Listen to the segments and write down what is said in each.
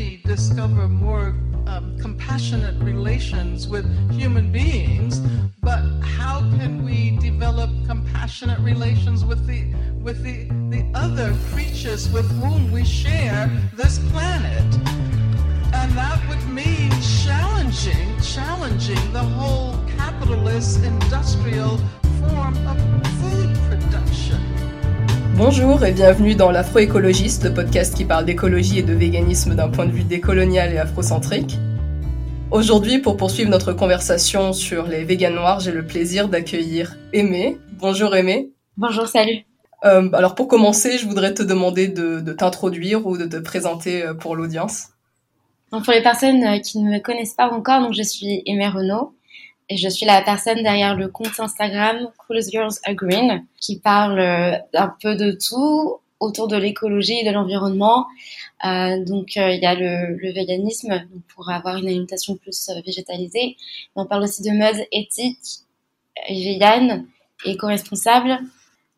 discover more um, compassionate relations with human beings, but how can we develop compassionate relations with the with the, the other creatures with whom we share this planet? And that would mean challenging, challenging the whole capitalist industrial form of food. Bonjour et bienvenue dans l'Afroécologiste, le podcast qui parle d'écologie et de véganisme d'un point de vue décolonial et afrocentrique. Aujourd'hui, pour poursuivre notre conversation sur les végans noirs, j'ai le plaisir d'accueillir Aimé. Bonjour Aimé. Bonjour, salut. Euh, alors pour commencer, je voudrais te demander de, de t'introduire ou de te présenter euh, pour l'audience. Donc pour les personnes euh, qui ne me connaissent pas encore, donc je suis Aimé Renaud et je suis la personne derrière le compte Instagram Coolest Girls Are Green qui parle euh, un peu de tout autour de l'écologie et de l'environnement. Euh, donc euh, il y a le, véganisme pour avoir une alimentation plus végétalisée. On parle aussi de mode éthique, vegan, éco-responsable.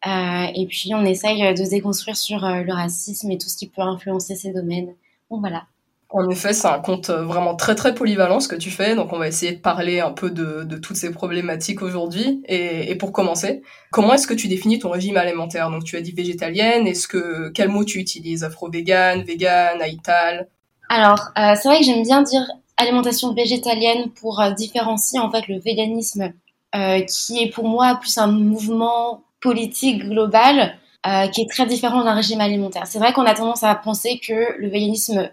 et puis on essaye de déconstruire sur le racisme et tout ce qui peut influencer ces domaines. Donc voilà. En effet, c'est un compte euh, vraiment très très polyvalent ce que tu fais, donc on va essayer de parler un peu de, toutes ces problématiques aujourd'hui. Et, pour commencer, comment est-ce que tu définis ton régime alimentaire? Donc tu as dit végétalienne, est-ce que quel mot tu utilises? Afro-vegan, vegan, aïtal Alors euh, c'est vrai que j'aime bien dire alimentation végétalienne pour euh, différencier en fait le véganisme qui est pour moi plus un mouvement politique global qui est très différent d'un régime alimentaire. C'est vrai qu'on a tendance à penser que le véganisme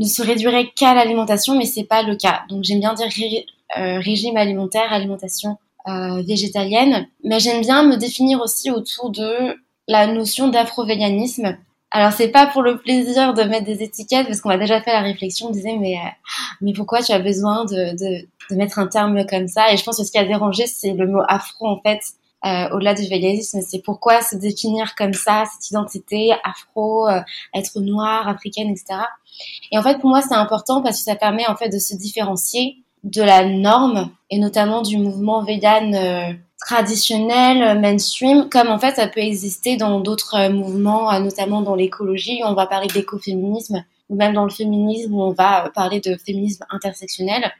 ne se réduirait qu'à l'alimentation, mais c'est pas le cas. Donc j'aime bien dire euh, régime alimentaire, alimentation euh, végétalienne, mais j'aime bien me définir aussi autour de la notion d'afro-véganisme. Alors c'est pas pour le plaisir de mettre des étiquettes, parce qu'on a déjà fait la réflexion, on disait mais euh, mais pourquoi tu as besoin de, de, de mettre un terme comme ça? Et je pense que ce qui a dérangé, c'est le mot afro en fait. Euh, au-delà du véganisme, c'est pourquoi se définir comme ça, cette identité afro, euh, être noire, africaine, etc. Et en fait, pour moi, c'est important parce que ça permet en fait de se différencier de la norme et notamment du mouvement vegan euh, traditionnel, mainstream, comme en fait ça peut exister dans d'autres euh, mouvements, euh, notamment dans l'écologie, où on va parler d'écoféminisme, ou même dans le féminisme, où on va parler de féminisme intersectionnel.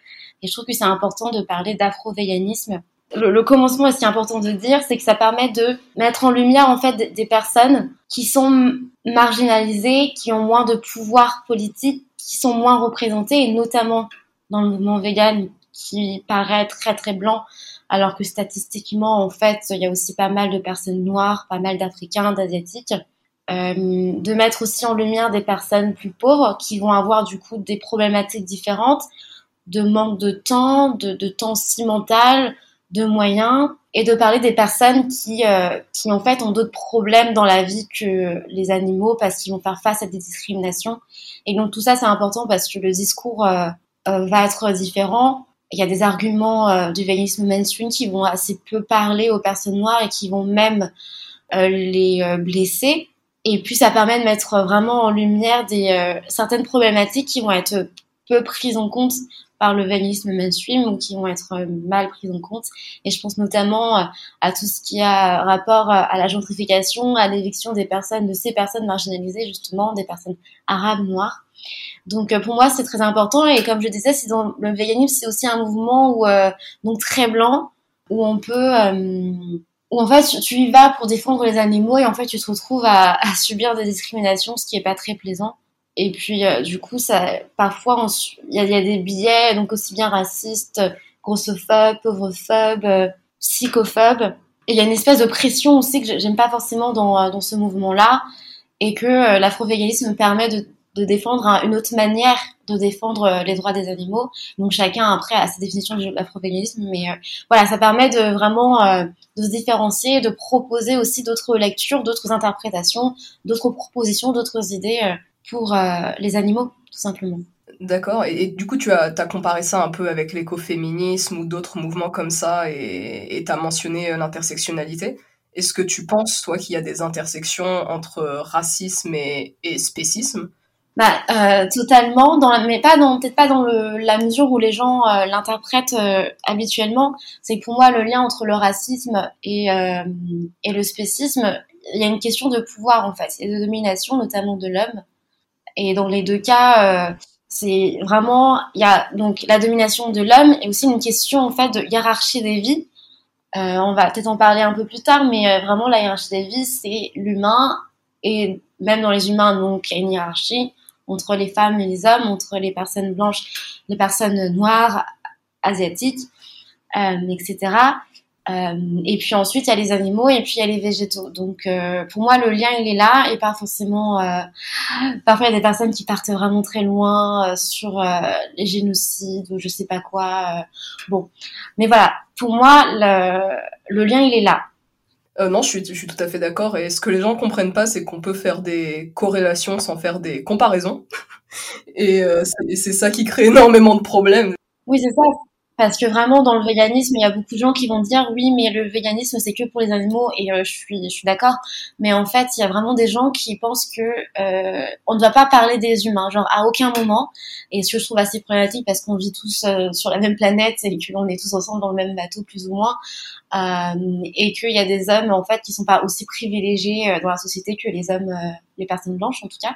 Et je trouve que c'est important de parler d'afro-véganisme le, commencement, ce qui est important de dire, c'est que ça permet de mettre en lumière en fait des personnes qui sont marginalisées, qui ont moins de pouvoir politique, qui sont moins représentées, et notamment dans le mouvement vegan qui paraît très très blanc, alors que statistiquement, en fait, il y a aussi pas mal de personnes noires, pas mal d'Africains, d'Asiatiques. Euh, de mettre aussi en lumière des personnes plus pauvres qui vont avoir du coup des problématiques différentes, de manque de temps, de, de temps si mental, de moyens et de parler des personnes qui, euh, qui en fait ont d'autres problèmes dans la vie que les animaux parce qu'ils vont faire face à des discriminations. Et donc tout ça c'est important parce que le discours euh, euh, va être différent. Il y a des arguments euh, du véganisme mainstream qui vont assez peu parler aux personnes noires et qui vont même euh, les blesser. Et puis ça permet de mettre vraiment en lumière des certaines problématiques qui vont être peu prises en compte par le véganisme mainstream ou qui vont être euh, mal prises en compte. Et je pense notamment euh, à tout ce qui a rapport euh, à la gentrification, à l'éviction des personnes, de ces personnes marginalisées justement, des personnes arabes, noires. Donc pour moi c'est très important et comme je disais, c'est dans le véganisme c'est aussi un mouvement où donc très blanc où on peut où en fait tu y vas pour défendre les animaux et en fait tu te retrouves à, à subir des discriminations, ce qui est pas très plaisant. Et puis, euh, du coup, ça, parfois, il y, a des billets, donc aussi bien racistes, grossophobes, pauvrophobes, euh, psychophobes. Et il y a une espèce de pression aussi que j'aime pas forcément dans, euh, dans ce mouvement-là, et que euh, l'afrovéganisme permet de, défendre une autre manière de défendre euh, les droits des animaux. Donc chacun après a sa définition de l'afrovéganisme, mais voilà, ça permet de vraiment de se différencier, de proposer aussi d'autres lectures, d'autres interprétations, d'autres propositions, d'autres idées pour euh, les animaux, tout simplement. D'accord. Et, et, du coup, tu as, as, comparé ça un peu avec l'écoféminisme ou d'autres mouvements comme ça et tu as mentionné euh, l'intersectionnalité. Est-ce que tu penses, toi, qu'il y a des intersections entre racisme et, et spécisme? Bah, euh, totalement, dans la, mais pas dans peut-être pas dans le, la mesure où les gens euh, l'interprètent euh, habituellement. C'est que pour moi, le lien entre le racisme et, euh, et le spécisme, il y a une question de pouvoir en fait et de domination, notamment de l'homme. Et dans les deux cas, euh, C'est vraiment, il y a donc la domination de l'homme et aussi une question en fait de hiérarchie des vies. Euh, on va peut-être en parler un peu plus tard, mais euh, vraiment la hiérarchie des vies, c'est l'humain et même dans les humains, donc il y a une hiérarchie entre les femmes et les hommes, entre les personnes blanches, les personnes noires, asiatiques, etc. Euh, et puis ensuite, il y a les animaux et puis il y a les végétaux. Donc, euh, pour moi, le lien, il est là et pas forcément. Euh, parfois, il y a des personnes qui partent vraiment très loin sur les génocides ou je sais pas quoi. bon, mais voilà. Pour moi, le, le lien, il est là. non, je suis, je suis tout à fait d'accord. Et ce que les gens comprennent pas, c'est qu'on peut faire des corrélations sans faire des comparaisons. et c'est ça qui crée énormément de problèmes. Oui, c'est ça. Parce que vraiment, dans le véganisme, il y a beaucoup de gens qui vont dire oui, mais le véganisme, c'est que pour les animaux, et euh, je suis, je suis d'accord. Mais en fait, il y a vraiment des gens qui pensent que euh, on ne doit pas parler des humains, genre à aucun moment. Et ce que je trouve assez problématique, parce qu'on vit tous euh, sur la même planète et qu'on est tous ensemble dans le même bateau, plus ou moins. Euh, et qu'il y a des hommes, en fait, qui sont pas aussi privilégiés dans la société que les hommes, les personnes blanches, en tout cas.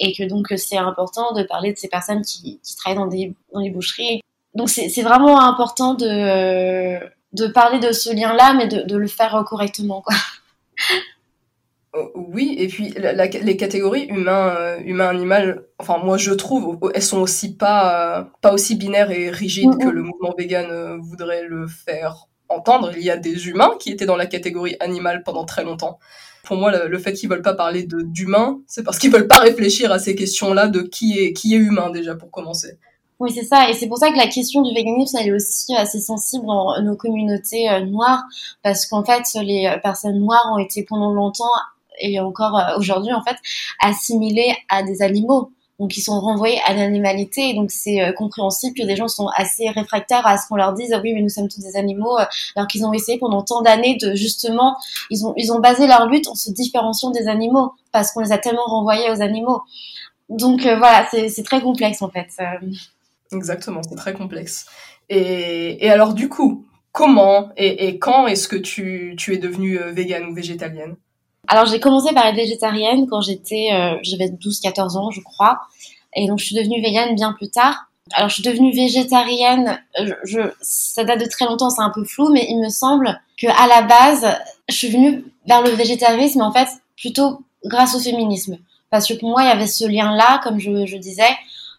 et que donc, c'est important de parler de ces personnes qui, qui travaillent dans des, dans les boucheries donc c'est vraiment important de, de parler de ce lien-là, mais de, de, le faire correctement, quoi. Euh, oui, et puis les catégories humain, euh, humain, animal, enfin moi je trouve, elles sont aussi pas, euh, pas aussi binaires et rigides que le mouvement vegan voudrait le faire entendre. Il y a des humains qui étaient dans la catégorie animal pendant très longtemps. Pour moi, le, le fait qu'ils veulent pas parler d'humain, c'est parce qu'ils veulent pas réfléchir à ces questions-là de qui est, qui est humain déjà pour commencer. Oui, c'est ça. Et c'est pour ça que la question du véganisme, elle est aussi assez sensible dans nos communautés euh, noires, parce qu'en fait, les euh, personnes noires ont été pendant longtemps, et encore euh, aujourd'hui, en fait, assimilées à des animaux. Donc, ils sont renvoyés à l'animalité. Donc, c'est compréhensible que des gens sont assez réfractaires à ce qu'on leur dise, ah oui, mais nous sommes tous des animaux, alors qu'ils ont essayé pendant tant d'années de, justement, ils ont, ils ont basé leur lutte en se différenciant des animaux, parce qu'on les a tellement renvoyés aux animaux. Donc, voilà, c'est très complexe, en fait. Exactement, c'est très complexe. Et, alors du coup, comment et, quand est-ce que tu, es devenue euh, végane ou végétalienne? Alors j'ai commencé par être végétarienne quand j'étais, euh, j'avais 12-14 ans je crois, et donc je suis devenue végane bien plus tard. Alors je suis devenue végétarienne, ça date de très longtemps, c'est un peu flou, mais il me semble que à la base, je suis venue vers le végétarisme en fait plutôt grâce au féminisme, parce que pour moi il y avait ce lien-là, comme je disais,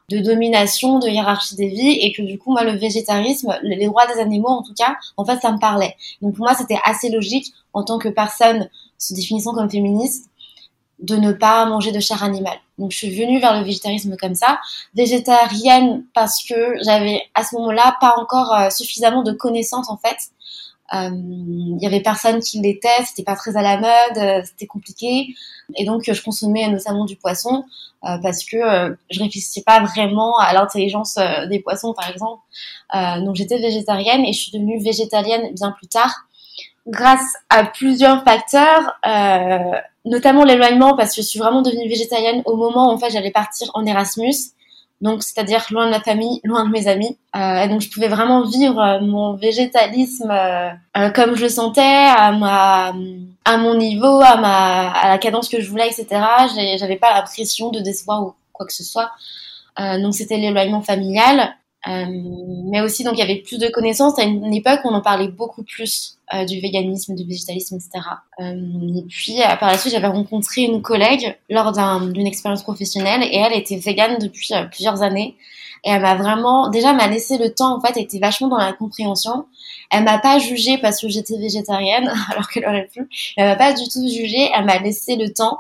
de domination, de hiérarchie des vies, et que du coup, moi, le végétarisme, les droits des animaux, en tout cas, en fait, ça me parlait. Donc pour moi, c'était assez logique, en tant que personne se définissant comme féministe, de ne pas manger de chair animale. Donc je suis venue vers le végétarisme comme ça, végétarienne parce que j'avais à ce moment-là pas encore euh, suffisamment de connaissances en fait il y avait personne qui l'était, c'était pas très à la mode, euh, c'était compliqué. Et donc je consommais notamment du poisson euh, parce que je réfléchissais pas vraiment à l'intelligence des poissons par exemple. donc j'étais végétarienne et je suis devenue végétalienne bien plus tard grâce à plusieurs facteurs, notamment l'éloignement parce que je suis vraiment devenue végétalienne au moment où en fait j'allais partir en Erasmus donc c'est-à-dire loin de ma famille, loin de mes amis. Euh, donc je pouvais vraiment vivre euh, mon végétalisme euh, euh, comme je le sentais, à ma, à mon niveau, à ma, à la cadence que je voulais, etc. J'avais pas la pression de décevoir ou quoi que ce soit. Euh, donc c'était l'éloignement familial. Euh, mais aussi, donc, il y avait plus de connaissances. À une, époque, on en parlait beaucoup plus euh, du véganisme, du végétalisme, etc. Euh, et puis, euh, par la suite, j'avais rencontré une collègue lors d'une expérience professionnelle et elle était végane depuis plusieurs années. Et elle m'a vraiment, déjà, m'a laissé le temps, en fait, elle était vachement dans la compréhension. Elle m'a pas jugée parce que j'étais végétarienne, alors qu'elle aurait pu. Elle m'a pas du tout jugée. Elle m'a laissé le temps.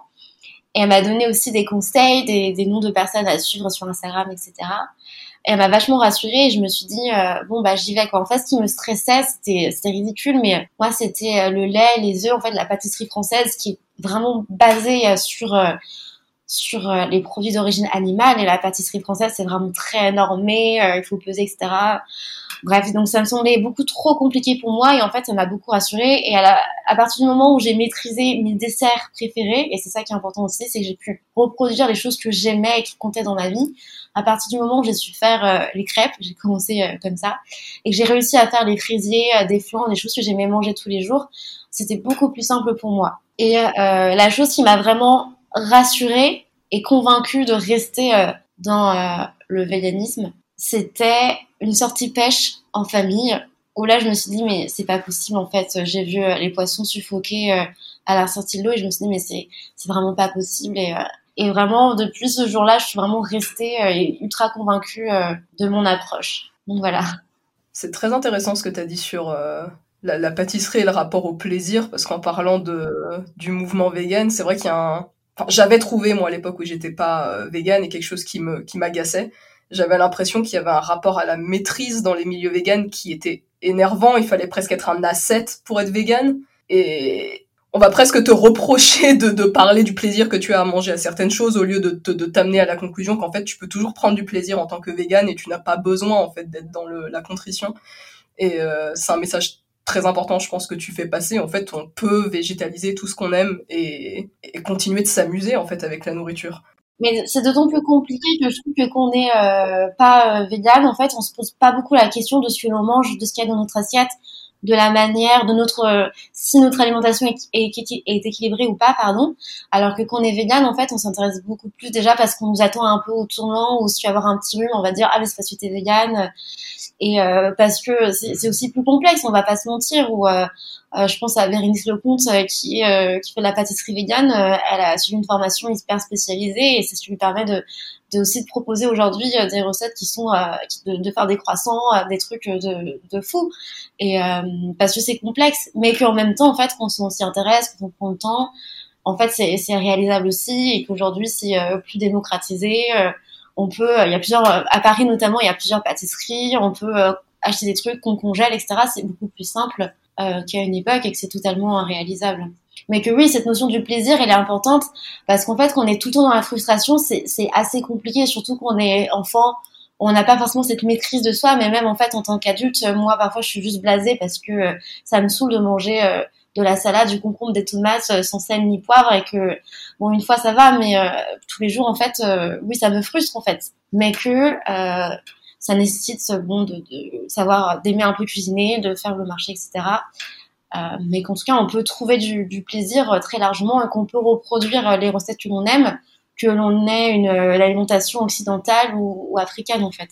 Et elle m'a donné aussi des conseils, des noms de personnes à suivre sur Instagram, etc elle m'a vachement rassurée et je me suis dit euh, bon bah j'y vais quoi. En fait, ce qui me stressait, c'était c'était ridicule, mais moi c'était euh, le lait, les œufs, en fait la pâtisserie française qui est vraiment basée euh, sur sur les produits d'origine animale et la pâtisserie française c'est vraiment très normé, il faut peser etc. Bref, donc ça me semblait beaucoup trop compliqué pour moi et en fait ça m'a beaucoup rassurée et à, à partir du moment où j'ai maîtrisé mes desserts préférés et c'est ça qui est important aussi, c'est que j'ai pu reproduire les choses que j'aimais et qui comptaient dans ma vie à partir du moment où j'ai su faire euh, les crêpes, j'ai commencé euh, comme ça, et que j'ai réussi à faire les frisiers, euh, des flancs, des choses que j'aimais manger tous les jours, c'était beaucoup plus simple pour moi. Et la chose qui m'a vraiment rassurée et convaincue de rester dans le véganisme, c'était une sortie pêche en famille où là je me suis dit mais c'est pas possible en fait j'ai vu les poissons suffoquer à la sortie de l'eau et je me suis dit mais c'est vraiment pas possible et et vraiment, depuis ce jour-là, je suis vraiment restée euh, ultra convaincue euh, de mon approche. Donc voilà. C'est très intéressant ce que tu as dit sur euh, la, pâtisserie et le rapport au plaisir, parce qu'en parlant de, du mouvement vegan, c'est vrai qu'il y a un... J'avais trouvé, moi, à l'époque où j'étais pas vegan, et quelque chose qui me qui m'agaçait. J'avais l'impression qu'il y avait un rapport à la maîtrise dans les milieux vegan qui était énervant. Il fallait presque être un asset pour être vegan. Et, on va presque te reprocher de, parler du plaisir que tu as à manger à certaines choses au lieu de, t'amener à la conclusion qu'en fait tu peux toujours prendre du plaisir en tant que vegan et tu n'as pas besoin en fait d'être dans la contrition. Et euh, c'est un message très important, je pense que tu fais passer. En fait, on peut végétaliser tout ce qu'on aime et, continuer de s'amuser en fait avec la nourriture. Mais c'est d'autant plus compliqué que je trouve qu'on n'est euh, pas euh, vegan, en fait, on se pose pas beaucoup la question de ce que l'on mange, de ce qu'il y a dans notre assiette de la manière de notre euh, si notre alimentation est, équilibrée ou pas pardon. Alors que quand on est vegan en fait on s'intéresse beaucoup plus déjà parce qu'on nous attend un peu au tournant ou si tu vas avoir un petit rhume on va dire ah mais c'est parce que t'es vegan. Et euh, parce que c'est aussi plus complexe on va pas se mentir. Ou euh, je pense à Bérénice Lecomte qui qui fait de la pâtisserie végane. Elle a suivi une formation hyper spécialisée et c'est ce qui lui permet de de aussi de proposer aujourd'hui euh, des recettes qui sont euh, de, de, faire des croissants, euh, des trucs de, de fou. Et parce que c'est complexe, mais qu'en même temps, en fait, quand on s'y intéresse, quand on prend le temps, en fait, c'est réalisable aussi et qu'aujourd'hui, c'est plus démocratisé. on peut, il y a plusieurs, à Paris notamment, il y a plusieurs pâtisseries. On peut acheter des trucs qu'on congèle, etc. C'est beaucoup plus simple qu'à une époque et que c'est totalement réalisable mais que oui, cette notion du plaisir, elle est importante parce qu'en fait, qu'on est tout le temps dans la frustration, c'est assez compliqué, surtout qu'on est enfant, on n'a pas forcément cette maîtrise de soi, mais même en fait, en tant qu'adulte, moi, parfois, je suis juste blasée parce que euh, ça me saoule de manger euh, de la salade, du concombre, des tomates euh, sans sel ni poivre et que, bon, une fois, ça va, mais tous les jours, en fait, oui, ça me frustre, en fait. Mais que ça nécessite, bon, de, de savoir d'aimer un peu cuisiner, de faire le marché, etc. Euh, mais qu'en tout cas, on peut trouver du, plaisir euh, très largement et qu'on peut reproduire euh, les recettes que l'on aime, que l'on ait une l'alimentation occidentale ou, africaine en fait.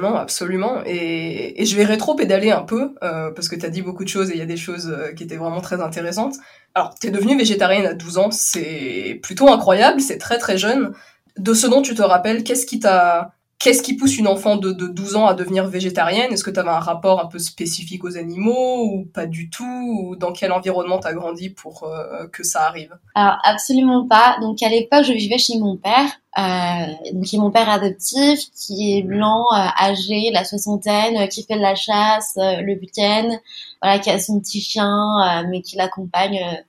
Non, absolument. Et, je vais rétro-pédaler un peu, parce que tu as dit beaucoup de choses et il y a des choses qui étaient vraiment très intéressantes. Alors, tu es devenue végétarienne à 12 ans, c'est plutôt incroyable, c'est très très jeune. De ce dont tu te rappelles, qu'est-ce qui t'a Qu'est-ce qui pousse une enfant de, 12 ans à devenir végétarienne? Est-ce que tu avais un rapport un peu spécifique aux animaux ou pas du tout? Ou dans quel environnement tu as grandi pour euh, que ça arrive? Alors absolument pas. Donc à l'époque, je vivais chez mon père, euh, donc qui est mon père adoptif, qui est blanc, euh, âgé, la soixantaine, qui fait de la chasse le week-end, voilà, qui a son petit chien, mais qui l'accompagne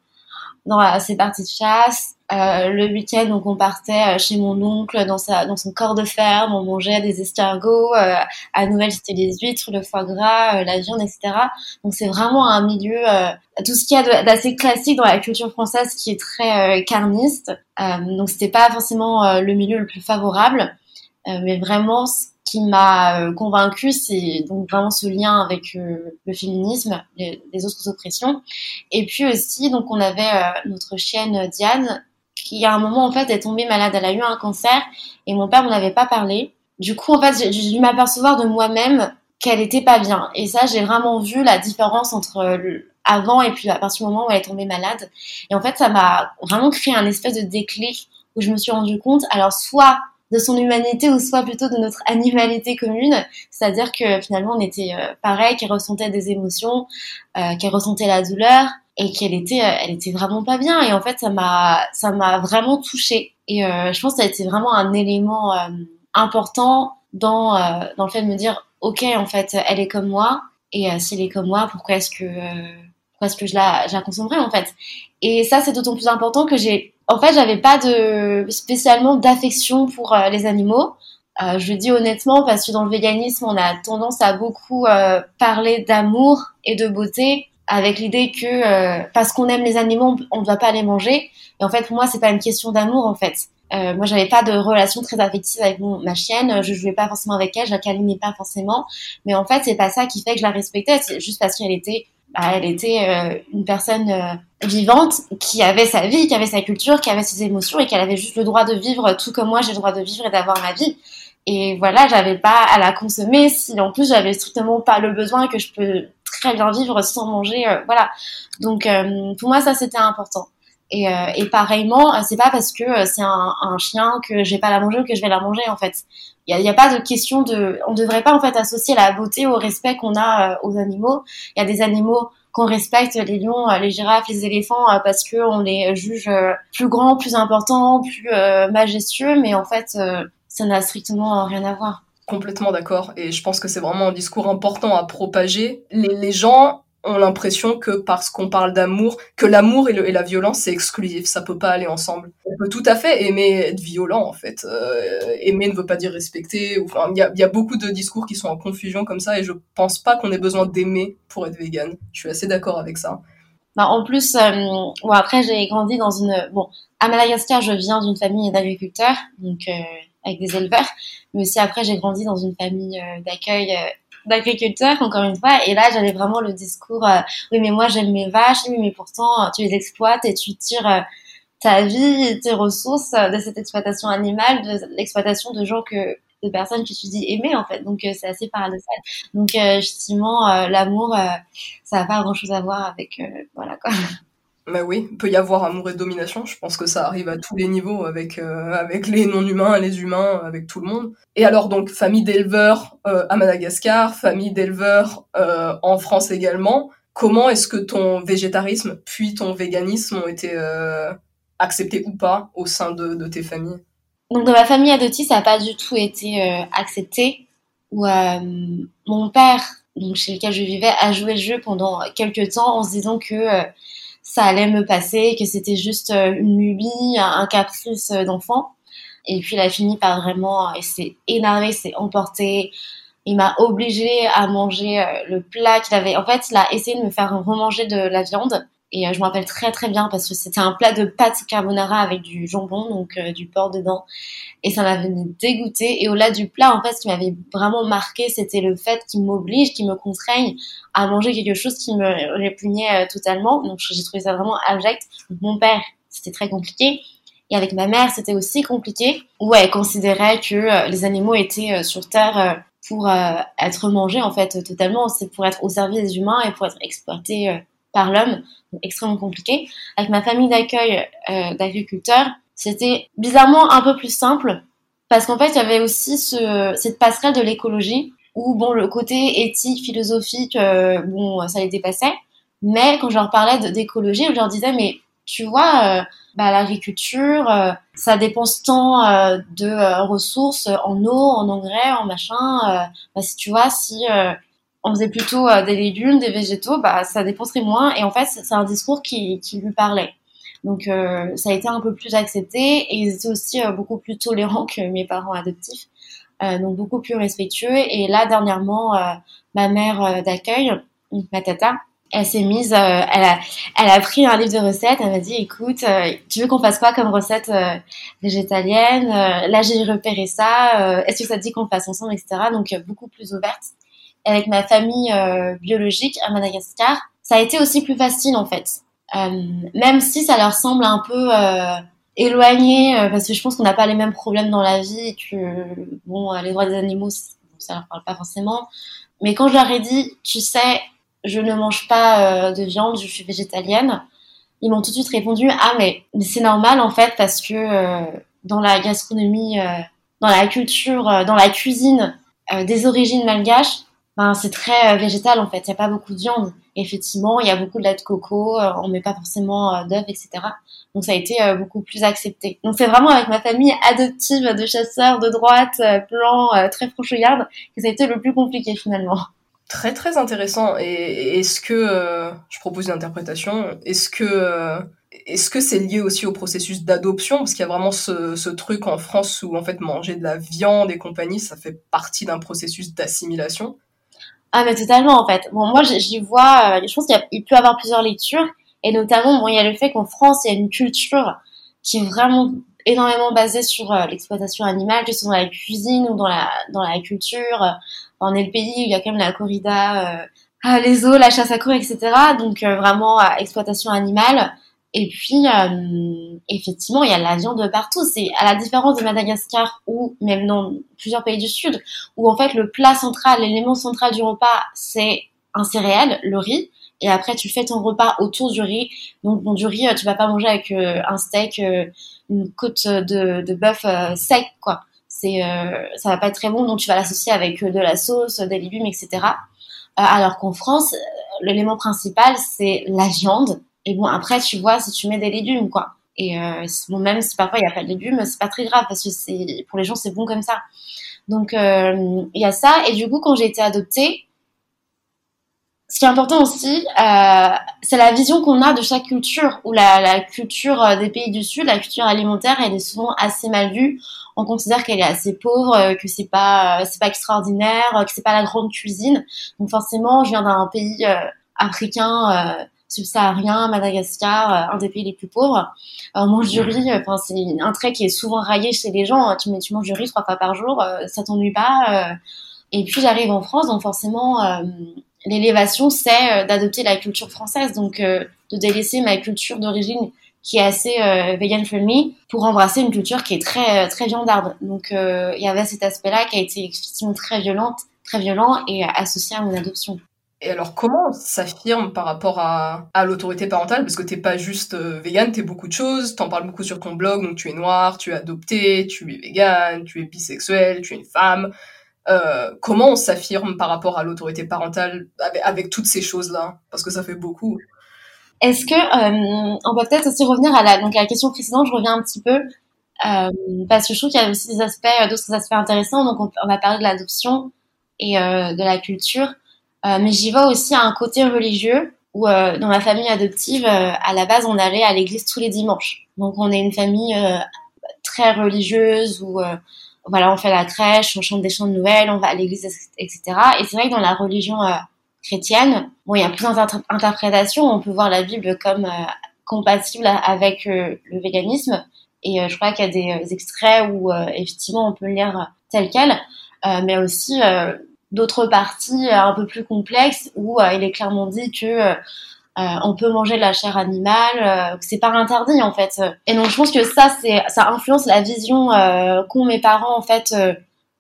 dans ses parties de chasse. Euh, le week-end, donc on partait euh, chez mon oncle dans sa dans son corps de ferme, on mangeait des escargots. Euh, à Noël, c'était les huîtres, le foie gras, la viande, etc. Donc c'est vraiment un milieu, tout ce qu'il y a d'assez classique dans la culture française qui est très carniste. donc c'était pas forcément le milieu le plus favorable, mais vraiment qui m'a convaincue, c'est donc vraiment ce lien avec le féminisme, les, autres oppressions, et puis aussi donc on avait notre chienne Diane qui à un moment en fait est tombée malade. Elle a eu un cancer et mon père m'en avait pas parlé. Du coup en fait j'ai dû m'apercevoir de moi-même qu'elle était pas bien. Et ça j'ai vraiment vu la différence entre avant et puis à partir du moment où elle est tombée malade. Et en fait ça m'a vraiment créé un espèce de déclic où je me suis rendu compte alors soit de son humanité ou soit plutôt de notre animalité commune, c'est-à-dire que finalement on était euh, pareil, qu'elle ressentait des émotions, euh, qu'elle ressentait la douleur, et qu'elle était euh, elle était vraiment pas bien. Et en fait ça m'a ça m'a vraiment touchée. Et euh, je pense que ça a été vraiment un élément euh, important dans euh, dans le fait de me dire ok en fait elle est comme moi. Et si elle est comme moi pourquoi est-ce que pourquoi est-ce que je la je la consommerais en fait? Et ça c'est d'autant plus important que j'ai en fait j'avais pas de spécialement d'affection pour les animaux euh, je le dis honnêtement parce que dans le véganisme, on a tendance à beaucoup parler d'amour et de beauté, avec l'idée que euh, parce qu'on aime les animaux, on ne doit pas les manger. Et en fait, pour moi, c'est pas une question d'amour en fait. Euh, moi, j'avais pas de relation très affective avec ma chienne. Je jouais pas forcément avec elle, je la câlinais pas forcément. Mais en fait, c'est pas ça qui fait que je la respectais. C'est juste parce qu'elle était bah, elle était une personne vivante qui avait sa vie, qui avait sa culture, qui avait ses émotions et qu'elle avait juste le droit de vivre tout comme moi j'ai le droit de vivre et d'avoir ma vie. Et voilà, j'avais pas à la consommer si en plus j'avais strictement pas le besoin que je peux très bien vivre sans manger. Euh, voilà. Donc euh, pour moi ça c'était important. Et, euh, et pareillement, c'est pas parce que c'est un, un, chien que j'ai pas la manger ou que je vais la manger en fait. Il n'y a, a, pas de question de, on devrait pas en fait associer la beauté au respect qu'on a aux animaux. Il y a des animaux qu'on respecte les lions, les girafes, les éléphants parce que on les juge plus grands, plus importants, plus majestueux, mais en fait ça n'a strictement rien à voir. Complètement d'accord. Et je pense que c'est vraiment un discours important à propager. Les, gens ont l'impression que parce qu'on parle d'amour, que l'amour et, la violence, c'est exclusif. Ça peut pas aller ensemble. On peut tout à fait aimer être violent, en fait. Euh, aimer ne veut pas dire respecter. Enfin, il y a, beaucoup de discours qui sont en confusion comme ça et je pense pas qu'on ait besoin d'aimer pour être vegan. Je suis assez d'accord avec ça. Bah, en plus, euh, bon, après, j'ai grandi dans une... Bon, à Madagascar, je viens d'une famille d'agriculteurs. Donc... Euh avec des éleveurs. Mais aussi après, j'ai grandi dans une famille d'accueil euh, d'agriculteurs, encore une fois. Et là, j'avais vraiment le discours, euh, oui, mais moi, j'aime mes vaches, oui, mais pourtant, tu les exploites et tu tires ta vie et tes ressources de cette exploitation animale, de l'exploitation de gens que de personnes que tu dis aimer en fait. Donc c'est assez paradoxal. Donc justement l'amour ça n'a pas grand chose à voir avec voilà quoi bah oui, peut y avoir amour et domination. Je pense que ça arrive à tous les niveaux avec euh, avec les non-humains, les humains, avec tout le monde. Et alors donc famille d'éleveurs euh, à Madagascar, famille d'éleveurs euh, en France également. Comment est-ce que ton végétarisme puis ton véganisme ont été acceptés ou pas au sein de, de tes familles? Donc dans ma famille adoptive, ça n'a pas du tout été accepté. Où mon père, donc chez lequel je vivais, a joué le jeu pendant quelques temps en se disant que ça allait me passer, que c'était juste euh, une lubie, un caprice euh, d'enfant. Et puis il a fini par vraiment, il s'est énervé, s'est emporté. Il m'a obligé à manger euh, le plat qu'il avait. En fait, il a essayé de me faire remanger de la viande. Et je me rappelle très très bien parce que c'était un plat de pâtes carbonara avec du jambon, donc du porc dedans et ça m'avait dégoûté. Et au-delà du plat, en fait, ce qui m'avait vraiment marqué, c'était le fait qu'il m'oblige, qu'il me contraigne à manger quelque chose qui me répugnait euh, totalement. Donc j'ai trouvé ça vraiment abject. Mon père, c'était très compliqué. Et avec ma mère, c'était aussi compliqué, où elle considérait que euh, les animaux étaient euh, sur Terre pour être mangés, en fait, totalement. C'est pour être au service des humains et pour être exploités par l'homme. Extrêmement compliqué. Avec ma famille d'accueil d'agriculteurs, c'était bizarrement un peu plus simple parce qu'en fait, il y avait aussi ce, cette passerelle de l'écologie où bon, le côté éthique, philosophique, euh, bon, ça les dépassait. Mais quand je leur parlais d'écologie, je leur disais mais tu vois, euh, bah, l'agriculture, euh, ça dépense tant de ressources en eau, en engrais, en machin. bah, si tu vois, si on faisait plutôt des légumes, des végétaux, bah ça dépenserait moins. Et en fait, c'est un discours qui, lui parlait. Donc euh, ça a été un peu plus accepté et ils étaient aussi euh, beaucoup plus tolérants que mes parents adoptifs, euh, donc beaucoup plus respectueux. Et là dernièrement, ma mère d'accueil, ma tata, elle s'est mise, elle, a, elle a pris un livre de recettes, elle m'a dit écoute, tu veux qu'on fasse quoi comme recette végétalienne? Là j'ai repéré ça, est-ce que ça te dit qu'on fasse ensemble, etc. Donc beaucoup plus ouverte. Avec ma famille biologique à Madagascar, ça a été aussi plus facile en fait. Euh, même si ça leur semble un peu euh, éloigné, euh, parce que je pense qu'on n'a pas les mêmes problèmes dans la vie, que bon, les droits des animaux, ça leur parle pas forcément. Mais quand je leur ai dit, tu sais, je ne mange pas de viande, je suis végétalienne, ils m'ont tout de suite répondu, ah mais, mais c'est normal en fait parce que dans la gastronomie, dans la culture, dans la cuisine des origines malgaches, ben, c'est très végétal en fait, il n'y a pas beaucoup de viande effectivement, il y a beaucoup de lait de coco, euh, on met pas forcément euh, d'œufs, etc. Donc ça a été euh, beaucoup plus accepté. Donc c'est vraiment avec ma famille adoptive de chasseurs de droite, blancs, très franchouillards, que ça a été le plus compliqué finalement. Très très intéressant. Et est-ce que, je propose une interprétation, est-ce que est-ce que c'est lié aussi au processus d'adoption? Parce qu'il y a vraiment ce, ce, truc en France où en fait manger de la viande et compagnie, ça fait partie d'un processus d'assimilation. Ah, mais totalement, en fait. Bon, moi, j'y vois, euh, je pense qu'il peut y avoir plusieurs lectures. Et notamment, bon, il y a le fait qu'en France, il y a une culture qui est vraiment énormément basée sur euh, l'exploitation animale, que ce soit dans la cuisine ou dans la, dans la culture. on est le pays où il y a quand même la corrida les eaux, la chasse à cour, etc. Donc vraiment exploitation animale. Et puis, effectivement, il y a la viande partout. C'est à la différence de Madagascar ou même dans plusieurs pays du Sud, où en fait le plat central, l'élément central du repas, c'est un céréal, le riz. Et après, tu fais ton repas autour du riz. Donc, du riz, tu vas pas manger avec un steak, une côte de, de bœuf sec, quoi c'est euh, ça va pas être très bon donc tu vas l'associer avec euh, de la sauce des légumes etc euh, alors qu'en France l'élément principal c'est la viande et bon après tu vois si tu mets des légumes quoi. Et bon même si parfois il y a pas de légumes c'est pas très grave parce que c'est pour les gens c'est bon comme ça. Donc il y a ça. Et du coup quand j'ai été adoptée ce qui est important aussi, euh, c'est la vision qu'on a de chaque culture, ou la, la, culture des pays du Sud, la culture alimentaire, elle est souvent assez mal vue. On considère qu'elle est assez pauvre, euh, que c'est pas euh, c'est pas extraordinaire, euh, que c'est pas la grande cuisine. Donc forcément, je viens d'un pays africain subsaharien, Madagascar, un des pays les plus pauvres. on mange du riz, enfin c'est un trait qui est souvent raillé chez les gens. Tu, tu manges du riz trois fois par jour, ça t'ennuie pas. et puis j'arrive en France, donc forcément l'élévation c'est d'adopter la culture française, donc de délaisser ma culture d'origine qui est assez euh, vegan friendly pour embrasser une culture qui est très euh, très viandarde. Donc euh, il y avait cet aspect-là qui a été effectivement très violente, très violent et associé à mon adoption. Et alors, comment s'affirme par rapport à, à l'autorité parentale? Parce que t'es pas juste euh, vegan, t'es beaucoup de choses. T'en parles beaucoup sur ton blog. Donc, tu es noir, tu es adopté, tu es vegan, tu es bisexuel, tu es une femme. Euh, comment on s'affirme par rapport à l'autorité parentale avec, toutes ces choses-là? Parce que ça fait beaucoup. Est-ce que euh, on peut peut-être aussi revenir à la donc la question précédente, je reviens un petit peu euh, parce que je trouve qu'il y a aussi des aspects, euh, d'autres aspects intéressants. Donc on, on a parlé de l'adoption et de la culture, mais j'y vois aussi un côté religieux où euh, dans ma famille adoptive, à la base, on allait à l'église tous les dimanches. Donc on est une famille très religieuse où voilà, on fait la crèche, on chante des chants de Noël, on va à l'église, etc. Et c'est vrai que dans la religion chrétienne. Bon, il y a plusieurs interprétations. On peut voir la Bible comme euh, compatible avec euh, le véganisme. Et euh, je crois qu'il y a des extraits où effectivement on peut lire tel quel, mais aussi d'autres parties un peu plus complexes où il est clairement dit que on peut manger de la chair animale, que c'est pas interdit en fait. Et donc je pense que ça c'est ça influence la vision qu'ont mes parents en fait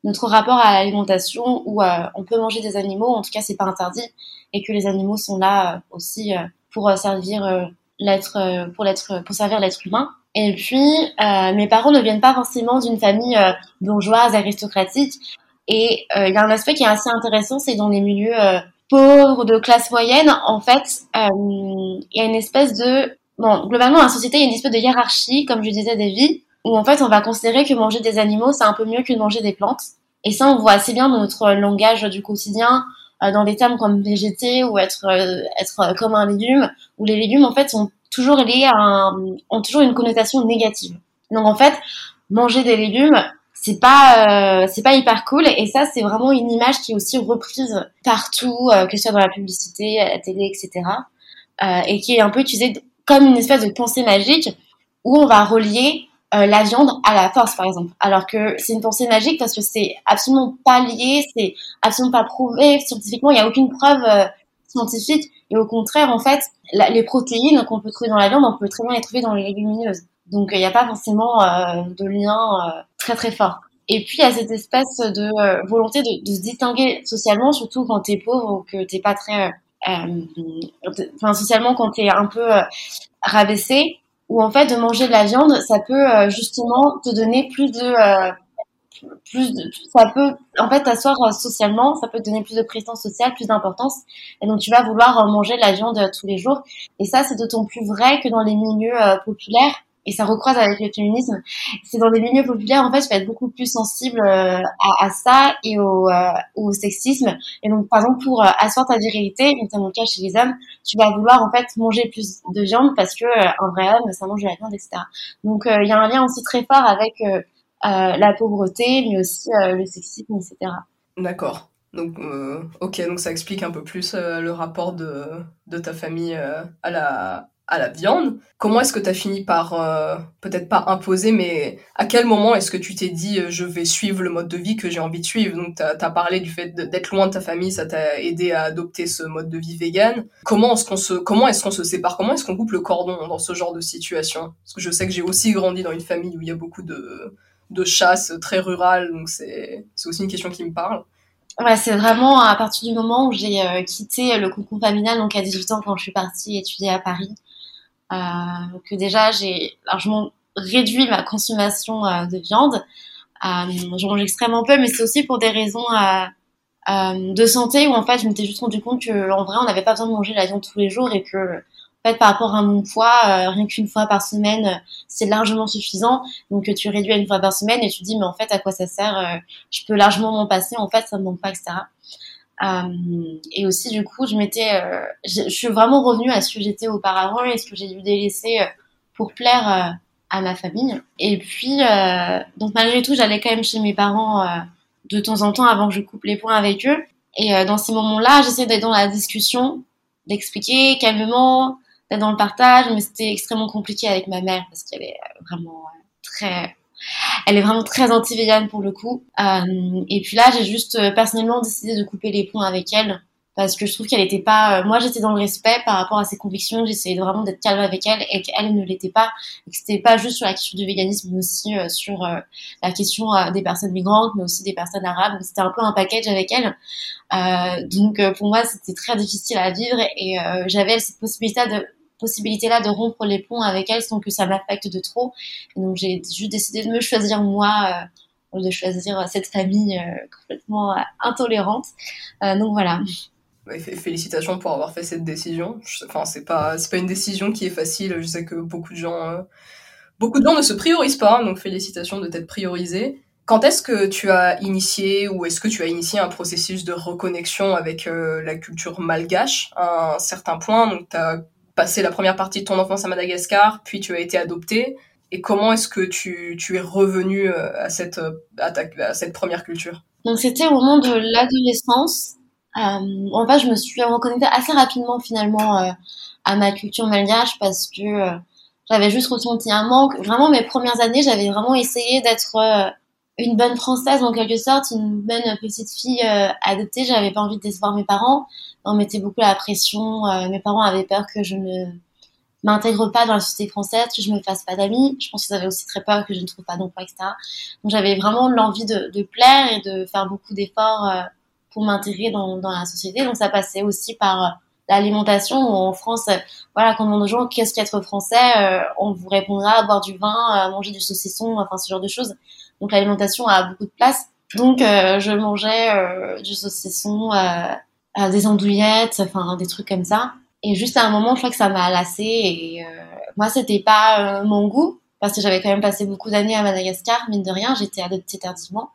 notre rapport à l'alimentation où euh, on peut manger des animaux, en tout cas c'est pas interdit, et que les animaux sont là euh, aussi euh, pour servir l'être, pour l'être, pour servir l'être humain. Et puis mes parents ne viennent pas forcément d'une famille bourgeoise aristocratique, et il y a un aspect qui est assez intéressant, c'est dans les milieux pauvres de classe moyenne, en fait, il y a une espèce de bon, globalement, dans la société, il y a une espèce de hiérarchie, comme je disais, des vies, où en fait on va considérer que manger des animaux c'est un peu mieux que de manger des plantes. Et ça on voit assez bien dans notre langage du quotidien, euh, dans des termes comme végéter ou être euh, être comme un légume, où les légumes en fait sont toujours liés à un, ont toujours une connotation négative. Donc en fait manger des légumes c'est pas euh, c'est pas hyper cool et ça c'est vraiment une image qui est aussi reprise partout que ce soit dans la publicité à la télé etc et qui est un peu utilisée comme une espèce de pensée magique où on va relier euh, la viande à la force, par exemple. Alors que c'est une pensée magique parce que c'est absolument pas lié, c'est absolument pas prouvé scientifiquement. Il n'y a aucune preuve euh, scientifique. Et au contraire, en fait, les protéines qu'on peut trouver dans la viande, on peut très bien les trouver dans les légumineuses. Donc il n'y a pas forcément euh, de lien très très fort. Et puis il y a cette espèce de volonté de, de, se distinguer socialement, surtout quand t'es pauvre ou que t'es pas très, enfin socialement quand t'es un peu rabaissé où en fait de manger de la viande, ça peut euh, justement te donner plus de euh, plus de, ça peut en fait t'asseoir euh, socialement, ça peut te donner plus de présence sociale, plus d'importance et donc tu vas vouloir manger de la viande tous les jours et ça c'est d'autant plus vrai que dans les milieux populaires et ça recroise avec le féminisme, c'est dans les milieux populaires, en fait, je vais être beaucoup plus sensible euh, à, ça et au, euh, au, sexisme. Et donc, par exemple, pour euh, asseoir ta virilité, notamment le cas chez les hommes, tu vas vouloir, en fait, manger plus de viande parce que un vrai homme, ça mange de la viande, etc. Donc, il y a un lien aussi très fort avec la pauvreté, mais aussi le sexisme, etc. D'accord. Donc, ok, donc ça explique un peu plus le rapport de ta famille à la à la viande. Comment est-ce que tu as fini par, euh, peut-être pas imposer, mais à quel moment est-ce que tu t'es dit euh, je vais suivre le mode de vie que j'ai envie de suivre? Donc tu as, parlé du fait d'être loin de ta famille, ça t'a aidé à adopter ce mode de vie vegan. Comment est-ce qu'on se, comment est-ce qu'on se sépare? Comment est-ce qu'on coupe le cordon dans ce genre de situation? Parce que je sais que j'ai aussi grandi dans une famille où il y a beaucoup de, de chasse très rurale, donc c'est aussi une question qui me parle. Ouais, c'est vraiment à partir du moment où j'ai euh, quitté le cocon familial, donc à 18 ans quand je suis partie étudier à Paris, que déjà j'ai largement réduit ma consommation euh, de viande. Euh, je mange extrêmement peu, mais c'est aussi pour des raisons de santé où en fait je m'étais juste rendu compte que vrai on n'avait pas besoin de manger la viande tous les jours et que fait par rapport à mon poids, rien qu'une fois par semaine c'est largement suffisant. Donc tu réduis à une fois par semaine et tu dis mais en fait à quoi ça sert Je peux largement m'en passer, en fait ça me manque pas, etc. Euh, et aussi, du coup, je m'étais, euh, je, suis vraiment revenue à ce que j'étais auparavant et ce que j'ai dû délaisser euh, pour plaire à ma famille. Et puis, donc malgré tout, j'allais quand même chez mes parents de temps en temps avant que je coupe les points avec eux. Et dans ces moments-là, j'essayais d'être dans la discussion, d'expliquer calmement, d'être dans le partage, mais c'était extrêmement compliqué avec ma mère parce qu'elle est vraiment très elle est vraiment très anti-végane pour le coup. Euh, et puis là, j'ai juste euh, personnellement décidé de couper les ponts avec elle parce que je trouve qu'elle était pas. Euh, moi, j'étais dans le respect par rapport à ses convictions. J'essayais vraiment d'être calme avec elle et qu'elle ne l'était pas. Et que c'était pas juste sur la question du véganisme, mais aussi sur la question des personnes migrantes, mais aussi des personnes arabes. C'était un peu un package avec elle. donc pour moi, c'était très difficile à vivre et j'avais cette possibilité de possibilité-là de rompre les ponts avec elle sans que ça m'affecte de trop. donc j'ai juste décidé de me choisir moi, euh, de choisir cette famille euh, complètement euh, intolérante. donc voilà. félicitations pour avoir fait cette décision. Enfin, c'est pas, c'est pas une décision qui est facile. Je sais que beaucoup de gens, beaucoup de gens ne se priorisent pas. Donc félicitations de t'être priorisé. Quand est-ce que tu as initié ou est-ce que tu as initié un processus de reconnexion avec la culture malgache à un certain point? Donc, tu as passé la première partie de ton enfance à Madagascar, puis tu as été adopté. Et comment est-ce que tu, es revenu euh, à cette, euh, à cette première culture? Donc c'était au moment de l'adolescence. Euh, en fait, je me suis reconnectée assez rapidement finalement euh, à ma culture malgache parce que j'avais juste ressenti un manque. Vraiment, mes premières années, j'avais vraiment essayé d'être une bonne française en quelque sorte, une bonne petite fille euh, adoptée. J'avais pas envie de décevoir mes parents. On mettait beaucoup la pression. Euh, mes parents avaient peur que je ne m'intègre pas dans la société française, que je me fasse pas d'amis. Je pense qu'ils avaient aussi très peur que je ne trouve pas d'emploi, etc. Donc j'avais vraiment l'envie de, de, plaire et de faire beaucoup d'efforts euh, pour m'intégrer dans, dans, la société. Donc ça passait aussi par l'alimentation. En France, voilà, quand on demande aux gens qu'est-ce qu'être français, on vous répondra boire du vin, manger du saucisson, enfin ce genre de choses. Donc l'alimentation a beaucoup de place. Donc euh, je mangeais euh, du saucisson, euh, des andouillettes, enfin des trucs comme ça. Et juste à un moment, je crois que ça m'a lassé et moi c'était pas mon goût parce que j'avais quand même passé beaucoup d'années à Madagascar, mine de rien, j'étais adoptée tardivement,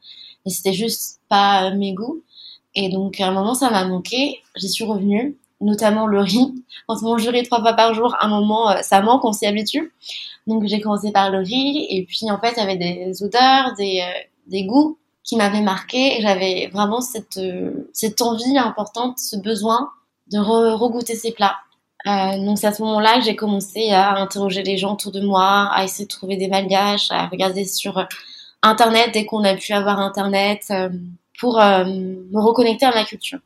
mais c'était juste pas mes goûts. Et donc à un moment ça m'a manqué, j'y suis revenue, notamment le riz. Quand on mange du riz trois fois par jour, à un moment ça manque, on s'y habitue. Donc j'ai commencé par le riz et puis en fait il y avait des odeurs, des, euh, des goûts qui m'avaient marqué et j'avais vraiment cette, euh, cette envie importante, ce besoin de regoûter ces plats. Euh, donc c'est à ce moment-là que j'ai commencé à interroger les gens autour de moi, à essayer de trouver des malgaches, à regarder sur Internet dès qu'on a pu avoir Internet euh, pour me reconnecter à ma culture.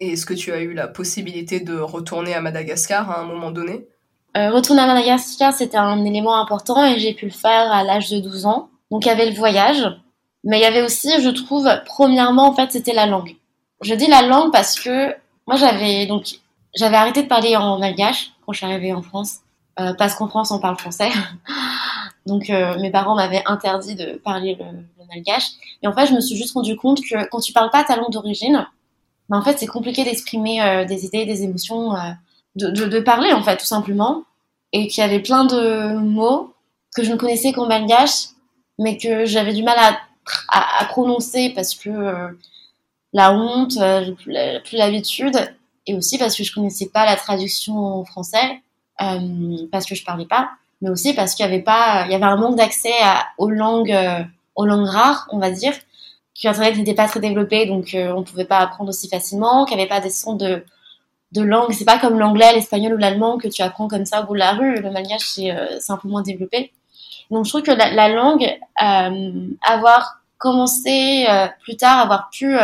Et est-ce que tu as eu la possibilité de retourner à Madagascar à un moment donné? Euh, retourner à Madagascar, c'était un élément important et j'ai pu le faire à l'âge de 12 ans. Donc il y avait le voyage, mais il y avait aussi, je trouve, premièrement, en fait, c'était la langue. Je dis la langue parce que moi, j'avais donc j'avais arrêté de parler en malgache quand je suis arrivée en France, euh, parce qu'en France, on parle français. donc euh, mes parents m'avaient interdit de parler le, malgache. Et en fait, je me suis juste rendu compte que quand tu parles pas ta langue d'origine, ben, en fait, c'est compliqué d'exprimer euh, des idées, des émotions de, de, parler en fait tout simplement. Et qu'il y avait plein de mots que je ne connaissais qu'en malgache mais que j'avais du mal à, à, prononcer parce que euh, la honte, euh, plus l'habitude. Et aussi parce que je connaissais pas la traduction en français euh, parce que je parlais pas mais aussi parce qu'il y avait y avait un manque d'accès aux langues euh, aux langues rares on va dire que internet n'était pas très développé donc on pouvait pas apprendre aussi facilement qu'il n'y avait pas des sons de de langue. C'est pas comme l'anglais, l'espagnol ou l'allemand que tu apprends comme ça au bout de la rue. Le malgache, c'est un peu moins développé. Donc je trouve que la, la langue, avoir commencé plus tard, avoir pu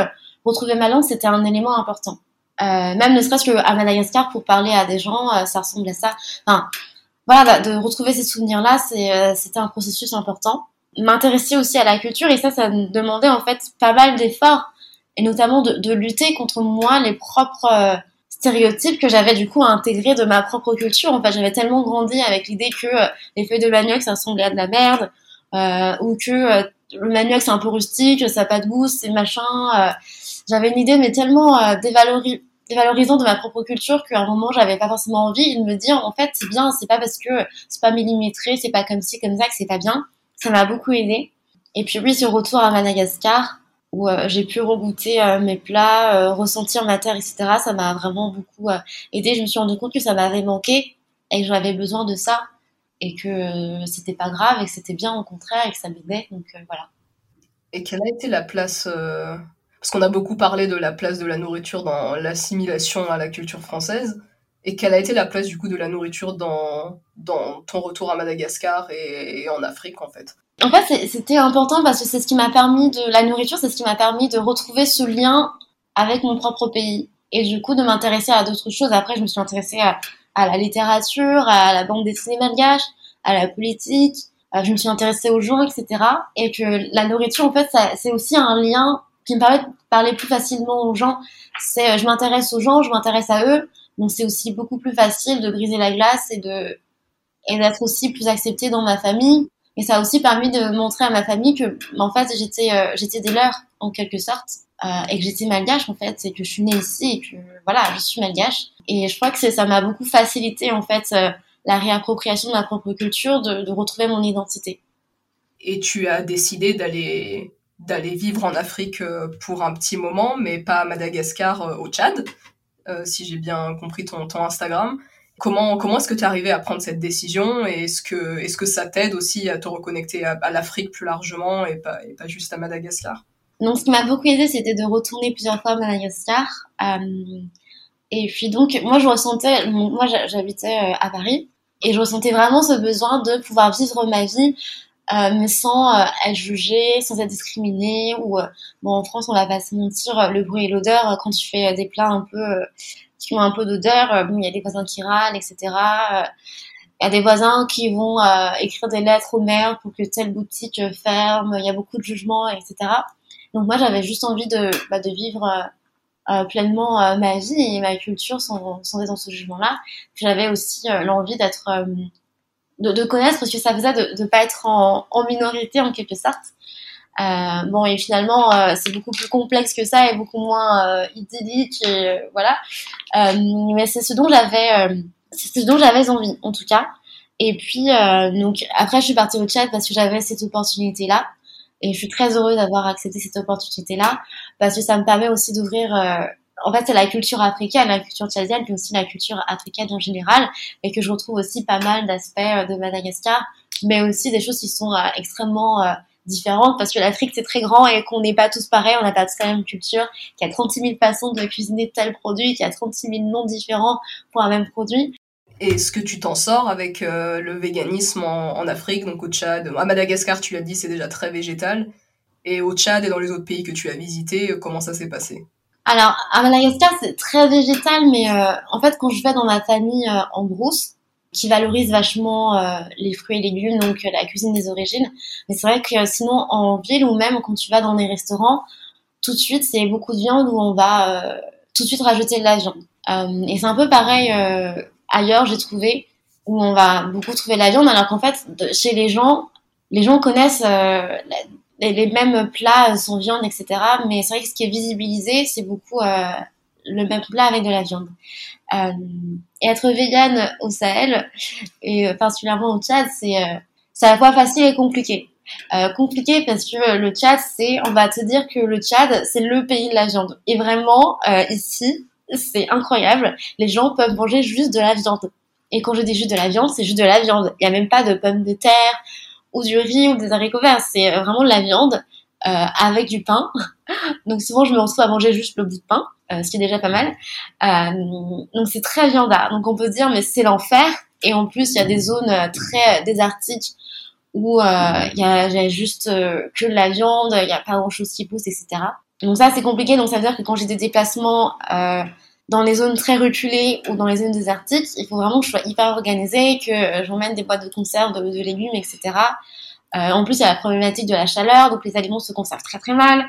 retrouver ma langue, c'était un élément important. Euh, même ne serait-ce qu'à Madagascar, pour parler à des gens, euh, ça ressemble à ça. Enfin, voilà, de retrouver ces souvenirs-là, euh, c'était un processus important. M'intéresser aussi à la culture, et ça, ça demandait en fait pas mal d'efforts, et notamment de, de, lutter contre moi, les propres stéréotypes que j'avais du coup intégrés de ma propre culture. En fait, j'avais tellement grandi avec l'idée que les feuilles de manioc, ça ressemblait à de la merde, ou que le manioc, c'est un peu rustique, ça n'a pas de goût, c'est machin j'avais une idée, mais tellement euh, dévalorisante de ma propre culture qu'à un moment, j'avais pas forcément envie de me dire, en fait, c'est bien, c'est pas parce que c'est pas millimétré, c'est pas comme ci, comme ça que c'est pas bien. Ça m'a beaucoup aidé. Et puis oui, ce retour à Madagascar, où euh, j'ai pu regoûter euh, mes plats, ressentir ma terre, etc., ça m'a vraiment beaucoup aidé. Je me suis rendu compte que ça m'avait manqué et que j'avais besoin de ça et que c'était pas grave et que c'était bien au contraire et que ça m'aidait. Donc voilà. Et quelle a été la place parce qu'on a beaucoup parlé de la place de la nourriture dans l'assimilation à la culture française. Et quelle a été la place du coup de la nourriture dans, dans ton retour à Madagascar et, en Afrique en fait? En fait, c'était important parce que c'est ce qui m'a permis de la nourriture, c'est ce qui m'a permis de retrouver ce lien avec mon propre pays et du coup de m'intéresser à d'autres choses. Après, je me suis intéressée à, à, la littérature, à la bande dessinée malgache, à la politique. Euh, je me suis intéressée aux gens, etc. Et que la nourriture, en fait, c'est aussi un lien qui me permet de parler plus facilement aux gens. C'est, euh, je m'intéresse aux gens, je m'intéresse à eux, donc c'est aussi beaucoup plus facile de briser la glace et de et d'être aussi plus acceptée dans ma famille. Et ça a aussi permis de montrer à ma famille que, en fait, j'étais euh, j'étais des leurs en quelque sorte euh, et que j'étais malgache en fait, et que je suis née ici et que voilà, je suis malgache. Et je crois que ça m'a beaucoup facilité en fait la réappropriation de ma propre culture, de, de retrouver mon identité. Et tu as décidé d'aller d'aller vivre en Afrique euh, pour un petit moment, mais pas à Madagascar, euh, au Tchad, euh, si j'ai bien compris ton, ton Instagram. Comment, comment est-ce que tu es arrivé à prendre cette décision et est-ce que, est-ce que ça t'aide aussi à te reconnecter à, l'Afrique plus largement et pas, pas juste à Madagascar? Donc, ce qui m'a beaucoup aidé, c'était de retourner plusieurs fois à Madagascar. et puis donc, moi, je ressentais, moi, j'habitais à Paris et je ressentais vraiment ce besoin de pouvoir vivre ma vie euh, mais sans euh, être jugé, sans être discriminé. Ou euh, bon, en France, on va pas se mentir, le bruit et l'odeur. Quand tu fais des plats un peu qui ont un peu d'odeur, bon, il y a des voisins qui râlent, etc. Il y a des voisins qui vont écrire des lettres au maire pour que telle boutique ferme. Il y a beaucoup de jugements, etc. Donc moi, j'avais juste envie de, bah, de vivre pleinement ma vie et ma culture sans être dans ce jugement-là. J'avais aussi l'envie d'être de, de, connaître parce que ça faisait de ne pas être en, en, minorité en quelque sorte. Euh, bon et finalement euh, c'est beaucoup plus complexe que ça et beaucoup moins euh, idyllique et euh, voilà. Euh, mais c'est ce dont j'avais c'est ce dont j'avais envie en tout cas. Et puis donc après je suis partie au Tchad parce que j'avais cette opportunité là et je suis très heureuse d'avoir accepté cette opportunité là parce que ça me permet aussi d'ouvrir en fait, c'est la culture africaine, la culture tchadienne, puis aussi la culture africaine en général, et que je retrouve aussi pas mal d'aspects euh, de Madagascar, mais aussi des choses qui sont euh, extrêmement euh, différentes, parce que l'Afrique, c'est très grand et qu'on n'est pas tous pareils, on n'a pas tous la même culture, qu'il y a 36 000 façons de cuisiner tel produit, qu'il y a 36 000 noms différents pour un même produit. Est-ce que tu t'en sors avec le véganisme en, en, Afrique, donc au Tchad À Madagascar, tu l'as dit, c'est déjà très végétal. Et au Tchad et dans les autres pays que tu as visités, comment ça s'est passé? Alors, à Madagascar, c'est très végétal, mais euh, en fait, quand je vais dans ma famille euh, en brousse, qui valorise vachement euh, les fruits et légumes, donc la cuisine des origines, mais c'est vrai que sinon, en ville ou même quand tu vas dans des restaurants, tout de suite, c'est beaucoup de viande où on va tout de suite rajouter de la viande. et c'est un peu pareil ailleurs, j'ai trouvé, où on va beaucoup trouver de la viande, alors qu'en fait, chez les gens, les gens connaissent les, mêmes plats sans viande, etc. Mais c'est vrai que ce qui est visibilisé, c'est beaucoup euh, le même plat avec de la viande. Euh, et être végane au Sahel, et euh, particulièrement au Tchad, c'est à la fois facile et compliqué. compliqué parce que le Tchad, c'est, on va te dire que le Tchad, c'est le pays de la viande. Et vraiment, ici, c'est incroyable. Les gens peuvent manger juste de la viande. Et quand je dis juste de la viande, c'est juste de la viande. Il n'y a même pas de pommes de terre, ou du riz ou des haricots verts. C'est euh, vraiment de la viande. avec du pain. donc souvent je me retrouve à manger juste le bout de pain, ce qui est déjà pas mal. donc c'est très viandard. Donc on peut dire mais c'est l'enfer. Et en plus il y a des zones très désertiques où il y, a, a, juste que de la viande, il n'y a pas grand chose qui pousse, etc. Donc ça c'est compliqué. Donc ça veut dire que quand j'ai des déplacements dans les zones très reculées ou dans les zones désertiques, il faut vraiment que je sois hyper organisée, que euh, j'emmène des boîtes de conserve, de, légumes, etc. Euh, en plus, il y a la problématique de la chaleur, donc les aliments se conservent très très mal.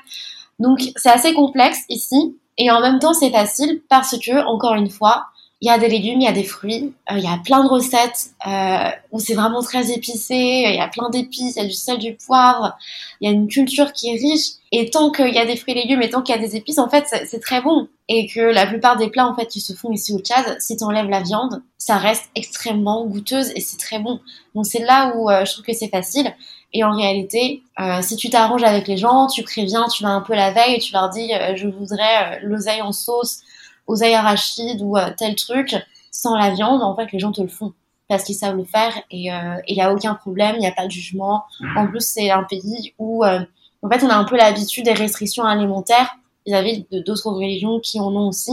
Donc c'est assez complexe ici, et en même temps c'est facile parce que, encore une fois, il y a des légumes, il y a des fruits, euh, il y a plein de recettes euh, où c'est vraiment très épicé, il y a plein d'épices, il y a du sel, du poivre, il y a une culture qui est riche. Et tant qu'il y a des fruits et légumes et tant qu'il y a des épices, en fait, c'est très bon. Et que la plupart des plats, en fait, qui se font ici au Tchad, si tu enlèves la viande, ça reste extrêmement goûteuse et c'est très bon. Donc c'est là où euh, je trouve que c'est facile. Et en réalité, euh, si tu t'arranges avec les gens, tu préviens, tu vas un peu la veille tu leur dis, je voudrais l'oseille en sauce aux arachides ou euh, tel truc sans la viande, en fait, les gens te le font parce qu'ils savent le faire et il euh, n'y a aucun problème, il n'y a pas de jugement. En plus, c'est un pays où, euh, en fait, on a un peu l'habitude des restrictions alimentaires vis-à-vis d'autres religions qui en ont aussi.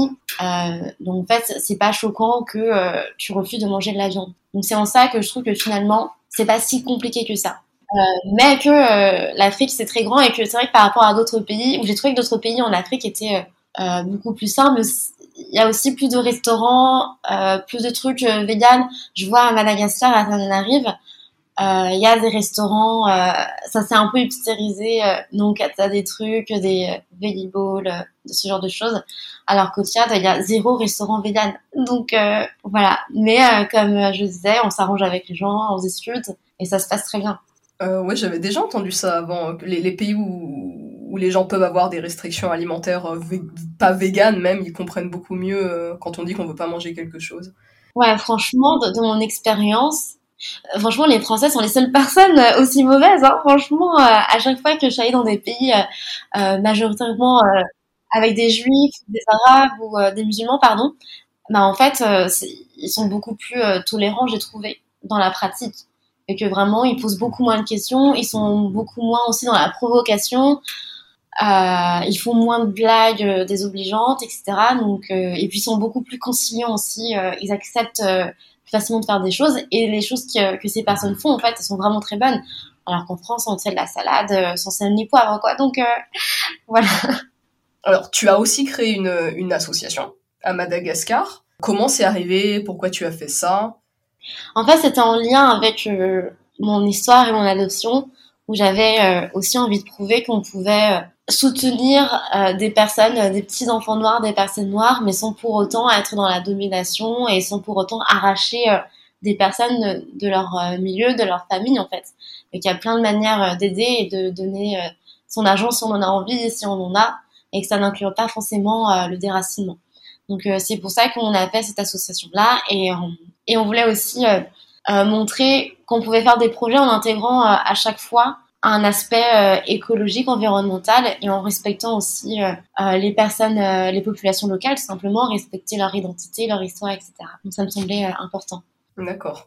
donc, en fait, c'est pas choquant que tu refuses de manger de la viande. Donc, c'est en ça que je trouve que finalement, c'est pas si compliqué que ça. mais que l'Afrique c'est très grand et que c'est vrai que par rapport à d'autres pays, où j'ai trouvé que d'autres pays en Afrique étaient beaucoup plus simples, il y a aussi plus de restaurants, euh, plus de trucs euh, véganes. Je vois à Madagascar, à Tananarive, euh, il y a des restaurants, ça s'est un peu hipstérisé, donc t'as des trucs, des veggie ce genre de choses. Alors qu'au Tchad, il y a zéro restaurant vegan. Donc voilà. Mais comme je disais, on s'arrange avec les gens, on discute et ça se passe très bien. Euh, ouais, j'avais déjà entendu ça avant. Les pays où, où, les gens peuvent avoir des restrictions alimentaires euh, pas véganes même, ils comprennent beaucoup mieux euh, quand on dit qu'on veut pas manger quelque chose. Ouais, franchement, de, mon expérience, euh, franchement, les Français sont les seules personnes aussi mauvaises. Hein. Franchement, à chaque fois que je suis allée dans des pays majoritairement avec des Juifs, des Arabes ou des musulmans, pardon, bah en fait, ils sont beaucoup plus tolérants, j'ai trouvé, dans la pratique et que vraiment ils posent beaucoup moins de questions, ils sont beaucoup moins aussi dans la provocation, euh, ils font moins de blagues euh, désobligeantes, etc. Donc euh, et puis ils sont beaucoup plus conciliants aussi, euh, ils acceptent euh, facilement de faire des choses et les choses que, que ces personnes font en fait elles sont vraiment très bonnes. Alors qu'en France on fait de la salade sans sel ni poivre quoi. Donc voilà. Alors tu as aussi créé une, une association à Madagascar. Comment c'est arrivé? Pourquoi tu as fait ça? En fait, c'était en lien avec euh, mon histoire et mon adoption, où j'avais euh, aussi envie de prouver qu'on pouvait euh, soutenir des personnes, des petits enfants noirs, des personnes noires, mais sans pour autant être dans la domination et sans pour autant arracher des personnes de leur milieu, de leur famille en fait. Et qu'il y a plein de manières d'aider et de donner son argent si on en a envie, si on en a, et que ça n'inclut pas forcément le déracinement. Donc c'est pour ça qu'on a fait cette association là et et on voulait aussi euh, euh, montrer qu'on pouvait faire des projets en intégrant euh, à chaque fois un aspect écologique, environnemental et en respectant aussi les personnes, les populations locales, simplement, respecter leur identité, leur histoire, etc. Donc ça me semblait important. D'accord.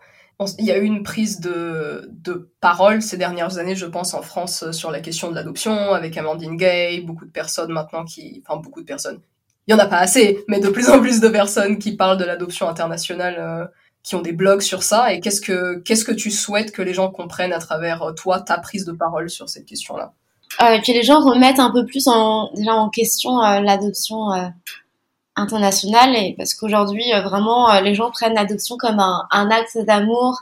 Il y a eu une prise de, de parole ces dernières années, je pense, en France sur la question de l'adoption, avec Amandine Gay, beaucoup de personnes maintenant qui... Enfin, beaucoup de personnes. Il y en a pas assez, mais de plus en plus de personnes qui parlent de l'adoption internationale qui ont des blogs sur ça et qu'est-ce que qu'est-ce que tu souhaites que les gens comprennent à travers euh, toi ta prise de parole sur cette question-là? Euh, Que les gens remettent un peu plus en déjà en question euh, l'adoption internationale et parce qu'aujourd'hui vraiment les gens prennent l'adoption comme un, un acte d'amour,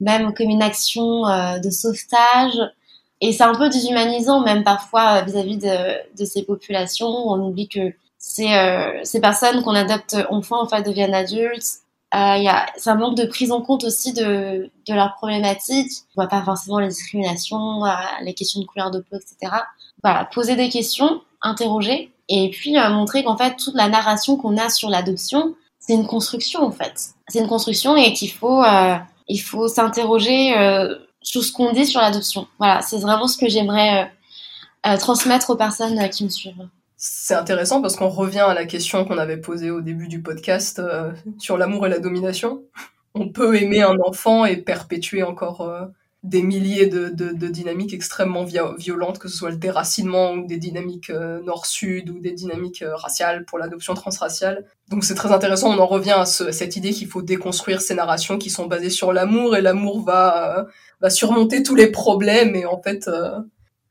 même comme une action de sauvetage et c'est un peu déshumanisant même parfois vis-à-vis de, ces populations. On oublie que ces, ces personnes qu'on adopte enfants en deviennent adultes euh, y a, ça manque de prise en compte aussi de, de leurs problématiques. On voit pas forcément les discriminations, euh, les questions de couleur de peau, etc. Voilà, poser des questions, interroger, et puis euh, montrer qu'en fait toute la narration qu'on a sur l'adoption, c'est une construction en fait. C'est une construction et qu'il faut euh, il faut s'interroger sur ce qu'on dit sur l'adoption. Voilà, c'est vraiment ce que j'aimerais transmettre aux personnes qui me suivent. C'est intéressant parce qu'on revient à la question qu'on avait posée au début du podcast euh, sur l'amour et la domination. On peut aimer un enfant et perpétuer encore euh, des milliers de, de, dynamiques extrêmement violentes, que ce soit le déracinement ou des dynamiques euh, nord-sud ou des dynamiques euh, raciales pour l'adoption transraciale. Donc c'est très intéressant, on en revient à, cette idée qu'il faut déconstruire ces narrations qui sont basées sur l'amour et l'amour va, euh, va surmonter tous les problèmes et en fait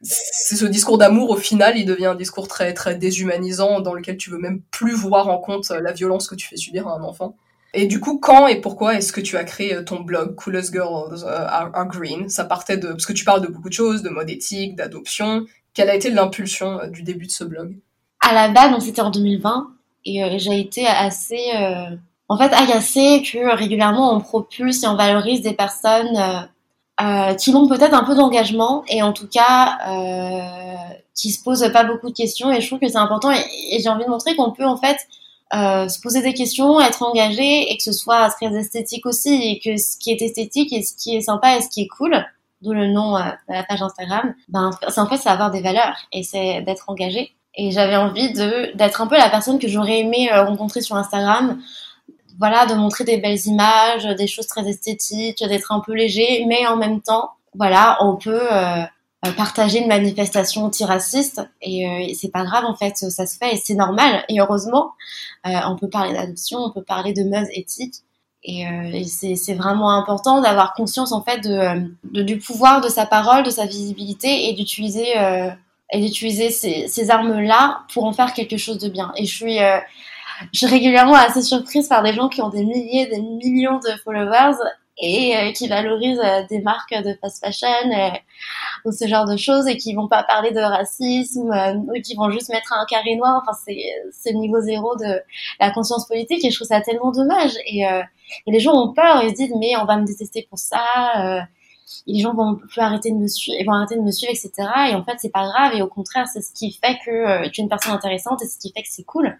c'est ce discours d'amour au final il devient un discours très très déshumanisant dans lequel tu veux même plus voir en compte la violence que tu fais subir à un enfant. Et du coup, quand et pourquoi est-ce que tu as créé euh, ton blog Coolest Girls euh, are, Green? Ça partait de parce que tu parles de beaucoup de choses, de mode éthique, d'adoption. Quelle a été l'impulsion euh, du début de ce blog? À la base, c'était en 2020 et j'ai été assez en fait agacée que régulièrement on propulse et on valorise des personnes qui ont peut-être un peu d'engagement et en tout cas qui se posent pas beaucoup de questions et je trouve que c'est important et j'ai envie de montrer qu'on peut en fait euh, se poser des questions, être engagé et que ce soit très esthétique aussi et que ce qui est esthétique et ce qui est sympa et ce qui est cool, d'où le nom euh, de la page Instagram, ben c'est en fait c'est avoir des valeurs et c'est d'être engagé. Et j'avais envie de d'être un peu la personne que j'aurais aimé euh, rencontrer sur Instagram. Voilà, de montrer des belles images, des choses très esthétiques, d'être un peu léger, mais en même temps, voilà, on peut euh, partager une manifestation antiraciste et, euh, et c'est pas grave en fait ça se fait et c'est normal. Et heureusement euh, on peut parler d'adoption on peut parler de meuse éthique et, c'est vraiment important d'avoir conscience en fait de, de, du pouvoir de sa parole de sa visibilité et d'utiliser et d'utiliser ces, ces armes là pour en faire quelque chose de bien. Et je suis je suis régulièrement assez surprise par des gens qui ont des milliers des millions de followers et euh, qui valorisent euh, des marques de fast fashion euh, ou ce genre de choses et qui vont pas parler de racisme ou qui vont juste mettre un carré noir. Enfin, c'est le niveau zéro de la conscience politique et je trouve ça tellement dommage. Et, les gens ont peur, ils se disent mais on va me détester pour ça. les gens vont plus arrêter de me suivre, vont arrêter de me suivre, etc. Et en fait, c'est pas grave. Et au contraire, c'est ce qui fait que tu es une personne intéressante et ce qui fait que c'est cool.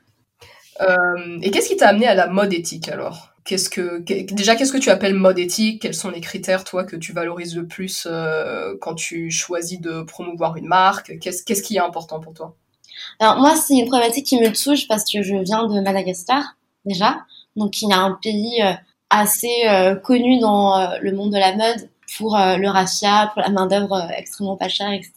Euh, et qu'est-ce qui t'a amené à la mode éthique alors? Qu'est-ce que déjà qu'est-ce que tu appelles mode éthique? Quels sont les critères toi que tu valorises le plus euh, quand tu choisis de promouvoir une marque? Qu'est-ce qui est important pour toi? Alors moi c'est une problématique qui me touche parce que je viens de Madagascar déjà, donc il y a un pays euh, assez connu dans le monde de la mode pour le raffia, pour la main d'œuvre extrêmement pas chère, etc.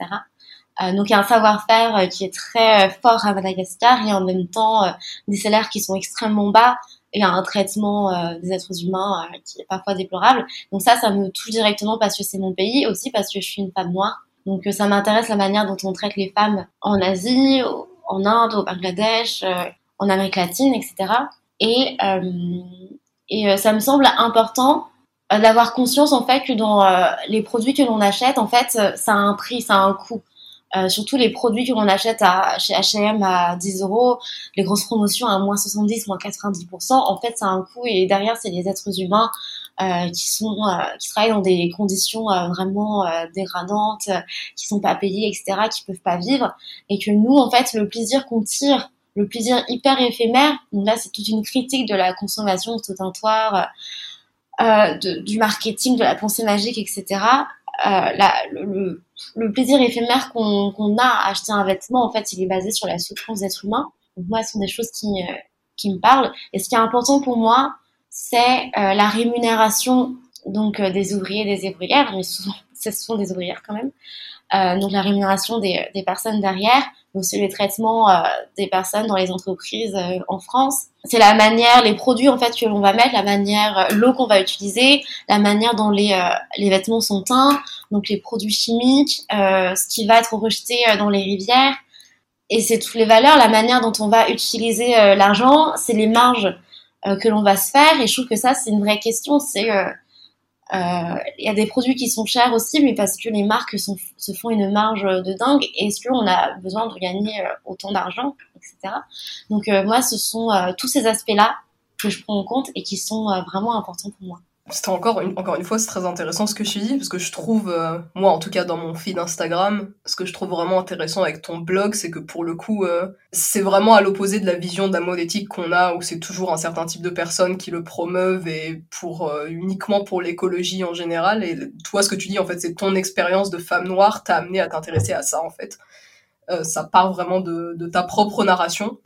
Euh, donc il y a un savoir-faire euh, qui est très euh, fort à Madagascar et en même temps des salaires qui sont extrêmement bas et un traitement des êtres humains qui est parfois déplorable. Donc ça, ça me touche directement parce que c'est mon pays, aussi parce que je suis une femme noire. Donc ça m'intéresse la manière dont on traite les femmes en Asie, en Inde, au Bangladesh, en Amérique latine, etc. Et, et ça me semble important d'avoir conscience en fait que dans les produits que l'on achète, en fait, ça a un prix, ça a un coût. Euh, surtout les produits que l'on achète à, chez H&M à 10 euros, les grosses promotions à moins 70, moins 90%, en fait, ça a un coût et derrière, c'est les êtres humains euh, qui sont euh, qui travaillent dans des conditions euh, vraiment dégradantes, qui sont pas payés, etc., qui peuvent pas vivre, et que nous, en fait, le plaisir qu'on tire, le plaisir hyper éphémère, là, c'est toute une critique de la consommation tout euh, de, du marketing, de la pensée magique, etc. Euh, la, le, le, plaisir éphémère qu'on a à acheter un vêtement, en fait, il est basé sur la souffrance d'être humain. Donc moi, ce sont des choses qui, euh, qui me parlent. Et ce qui est important pour moi, c'est euh, la rémunération donc des ouvriers des ouvrières, mais souvent, ce sont des ouvrières quand même. Euh, donc la rémunération des, des personnes derrière, aussi le traitement euh, des personnes dans les entreprises euh, en France. C'est la manière, les produits en fait que l'on va mettre, la manière, l'eau qu'on va utiliser, la manière dont les, les vêtements sont teints, donc les produits chimiques, ce qui va être rejeté dans les rivières. Et c'est toutes les valeurs, la manière dont on va utiliser l'argent, c'est les marges que l'on va se faire. Et je trouve que ça, c'est une vraie question. C'est il y a des produits qui sont chers aussi, mais parce que les marques se font une marge de dingue. Est-ce qu'on a besoin de gagner euh, autant d'argent, etc. Donc euh, moi, ce sont tous ces aspects-là que je prends en compte et qui sont vraiment importants pour moi. C'était encore une, encore une fois, c'est très intéressant ce que tu dis, parce que je trouve, euh, moi en tout cas dans mon feed Instagram, ce que je trouve vraiment intéressant avec ton blog, c'est que pour le coup, euh, c'est vraiment à l'opposé de la vision de la mode éthique qu'on a, où c'est toujours un certain type de personnes qui le promeuvent et pour euh, uniquement pour l'écologie en général. Et toi, ce que tu dis, en fait, c'est ton expérience de femme noire t'a amené à t'intéresser à ça, en fait. ça part vraiment de, de ta propre narration,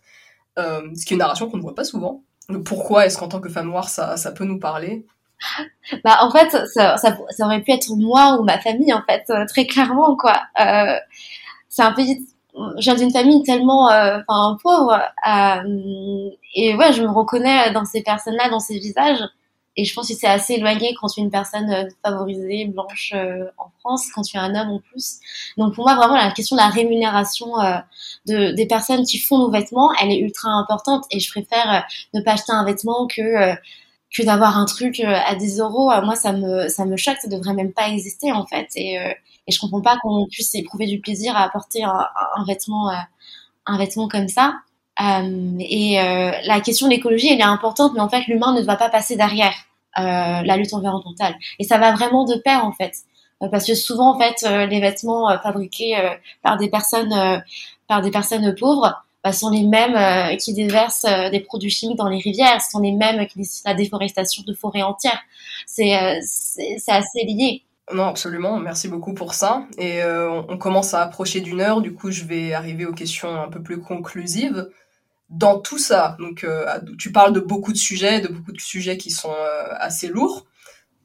ce qui est une narration qu'on ne voit pas souvent. Pourquoi est-ce qu'en tant que femme noire, ça, ça peut nous parler? bah en fait ça, ça, aurait pu être moi ou ma famille en fait très clairement quoi euh, c'est un pays je viens d'une famille tellement enfin pauvre et ouais je me reconnais dans ces personnes là dans ces visages et je pense que c'est assez éloigné quand tu es une personne euh, favorisée, blanche euh, en France, quand tu es un homme en plus. Donc pour moi, vraiment, la question de la rémunération euh, de, des personnes qui font nos vêtements, elle est ultra importante. Et je préfère ne pas acheter un vêtement que que d'avoir un truc à 10 euros. Moi, ça me ça me choque, ça devrait même pas exister en fait. Et, et je comprends pas qu'on puisse éprouver du plaisir à porter un, un vêtement un vêtement comme ça. Euh, et euh, la question de l'écologie, elle est importante, mais en fait, l'humain ne va pas passer derrière euh, la lutte environnementale. Et ça va vraiment de pair, en fait. Parce que souvent, en fait, les vêtements fabriqués par des personnes, par des personnes pauvres, bah, sont les mêmes qui déversent des produits chimiques dans les rivières, sont les mêmes qui décident la déforestation de forêts entières. C'est c'est assez lié. Non, absolument. Merci beaucoup pour ça. Et on commence à approcher d'une heure. Du coup, je vais arriver aux questions un peu plus conclusives dans tout ça, donc euh, tu parles de beaucoup de sujets, de beaucoup de sujets qui sont euh, assez lourds.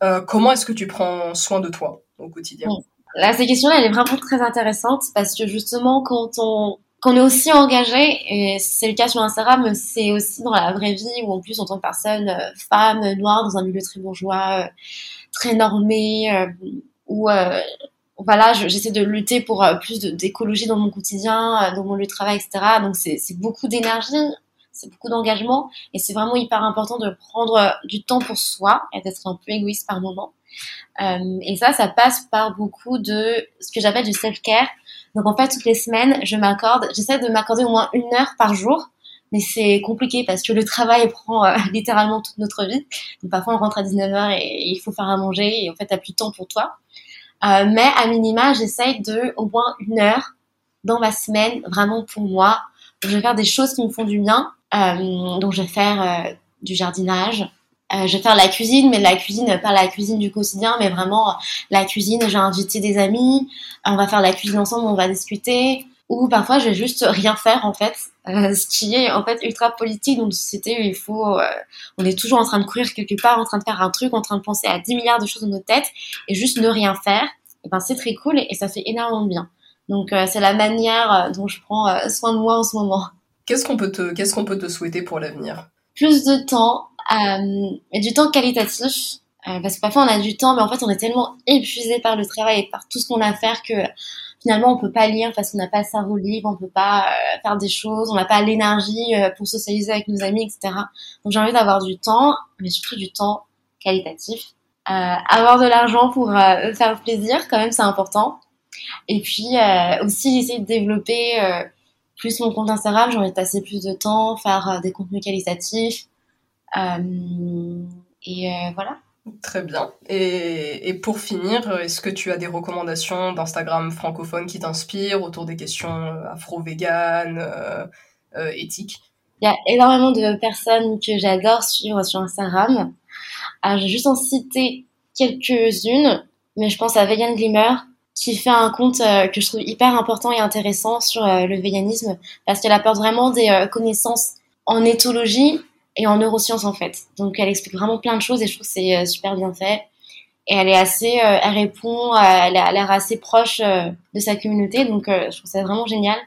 Euh, comment est-ce que tu prends soin de toi au quotidien? Là, cette question-là, elle est vraiment très intéressante parce que justement, quand on, quand on est aussi engagé, et c'est le cas sur Instagram, mais c'est aussi dans la vraie vie où en plus, en tant que personne femme, noire, dans un milieu très bourgeois, très normé, où voilà, j'essaie de lutter pour euh, plus d'écologie dans mon quotidien, euh, dans mon lieu de travail, etc. Donc c'est beaucoup d'énergie, c'est beaucoup d'engagement, et c'est vraiment hyper important de prendre euh, du temps pour soi et d'être un peu égoïste par moment. Euh, et ça, ça passe par beaucoup de ce que j'appelle du self-care. Donc en fait, toutes les semaines, je m'accorde, j'essaie de m'accorder au moins une heure par jour, mais c'est compliqué parce que le travail prend littéralement toute notre vie. Donc parfois, on rentre à 19h et, et il faut faire à manger, et en fait, t'as plus de temps pour toi. Euh, mais à minima, j'essaye de au moins une heure dans ma semaine, vraiment pour moi. Je vais faire des choses qui me font du bien. Euh, donc je vais faire euh, du jardinage. Euh, je vais faire la cuisine, mais la cuisine, pas la cuisine du quotidien, mais vraiment la cuisine. J'ai invité des amis, on va faire la cuisine ensemble, on va discuter. Ou parfois, je vais juste rien faire en fait, euh, ce qui est en fait ultra politique dans une société où il faut, euh, on est toujours en train de courir quelque part, en train de faire un truc, en train de penser à 10 milliards de choses dans nos têtes et juste ne rien faire. Et ben c'est très cool et, ça fait énormément de bien. Donc euh, c'est la manière dont je prends soin de moi en ce moment. Qu'est-ce qu'on peut te, qu'est-ce qu'on peut te souhaiter pour l'avenir? Plus de temps, et du temps qualitatif. parce que parfois on a du temps, mais en fait on est tellement épuisé par le travail et par tout ce qu'on a à faire que finalement on peut pas lire parce qu'on n'a pas le cerveau libre, on peut pas euh, faire des choses, on n'a pas l'énergie euh, pour socialiser avec nos amis, etc. Donc j'ai envie d'avoir du temps, mais surtout du temps qualitatif. Euh, avoir de l'argent pour euh, faire plaisir, quand même, c'est important. Et puis aussi essayer de développer plus mon compte Instagram. J'ai envie de passer plus de temps, faire des contenus qualitatifs. Et voilà. Très bien. Et, pour finir, est-ce que tu as des recommandations d'Instagram francophone qui t'inspirent autour des questions euh, afro-véganes, euh, euh, éthiques? Il y a énormément de personnes que j'adore suivre sur Instagram. Alors, je vais juste en citer quelques-unes, mais je pense à Vegan Glimmer, qui fait un compte que je trouve hyper important et intéressant sur le véganisme, parce qu'elle apporte vraiment des connaissances en éthologie et en neurosciences en fait. Donc elle explique vraiment plein de choses et je trouve que c'est euh, super bien fait. Et elle est assez, euh, elle répond, euh, elle a l'air assez proche de sa communauté, donc je trouve ça vraiment génial.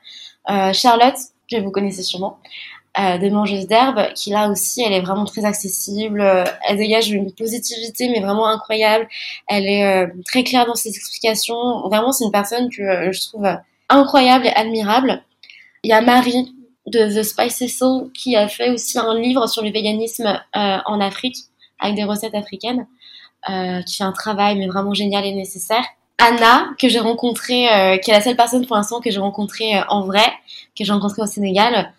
Charlotte, que vous connaissez sûrement, des mangeuses d'herbe, qui là aussi, elle est vraiment très accessible. elle dégage une positivité, mais vraiment incroyable. Elle est très claire dans ses explications. Vraiment, c'est une personne que je trouve incroyable et admirable. Il y a Marie, de The Spicy Soul qui a fait aussi un livre sur le véganisme euh, en Afrique avec des recettes africaines, euh, qui fait un travail mais vraiment génial et nécessaire. Anna, que j'ai rencontrée, euh, qui est la seule personne pour l'instant que j'ai rencontrée euh, en vrai, que j'ai rencontrée au Sénégal,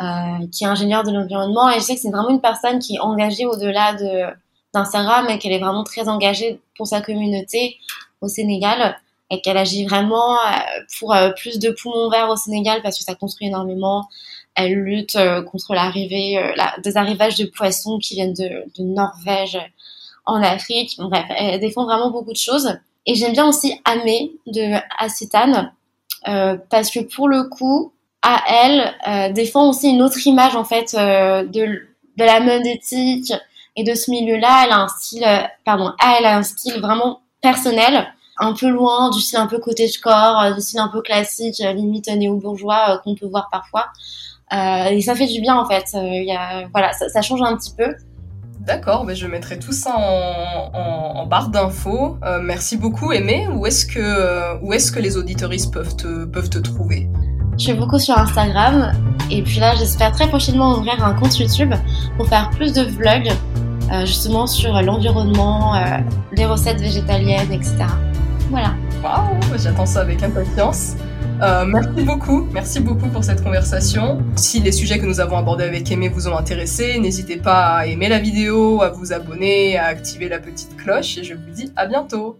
euh, qui est ingénieure de l'environnement. Et je sais que c'est vraiment une personne qui est engagée au-delà de d'Instagram et qu'elle est vraiment très engagée pour sa communauté au Sénégal et qu'elle agit vraiment euh, pour euh, plus de poumons verts au Sénégal parce que ça construit énormément. Elle lutte euh, contre l'arrivée, la, des arrivages de poissons qui viennent de, de Norvège en Afrique. Bref, elle défend vraiment beaucoup de choses. Et j'aime bien aussi Amé de Acetane euh, parce que pour le coup, à elle euh, défend aussi une autre image en fait euh, de, de la mode éthique, Et de ce milieu-là, elle a un style, pardon, elle a un style vraiment personnel, un peu loin du style un peu cottagecore, euh, du style un peu classique, euh, limite néo-bourgeois qu'on peut voir parfois. et ça fait du bien en fait. Il y a, voilà, ça, ça, change un petit peu. D'accord, mais je mettrai tout ça en, en, en barre d'infos. merci beaucoup, Aimé. Où est-ce que, où est-ce que les auditoristes peuvent te, peuvent te trouver? Je suis beaucoup sur Instagram. Et puis là, j'espère très prochainement ouvrir un compte YouTube pour faire plus de vlogs euh, justement sur l'environnement, euh, les recettes végétaliennes, etc. Voilà. Waouh, j'attends ça avec impatience. Euh, merci beaucoup, merci beaucoup pour cette conversation. Si les sujets que nous avons abordés avec Aimé vous ont intéressé, n'hésitez pas à aimer la vidéo, à vous abonner, à activer la petite cloche et je vous dis à bientôt.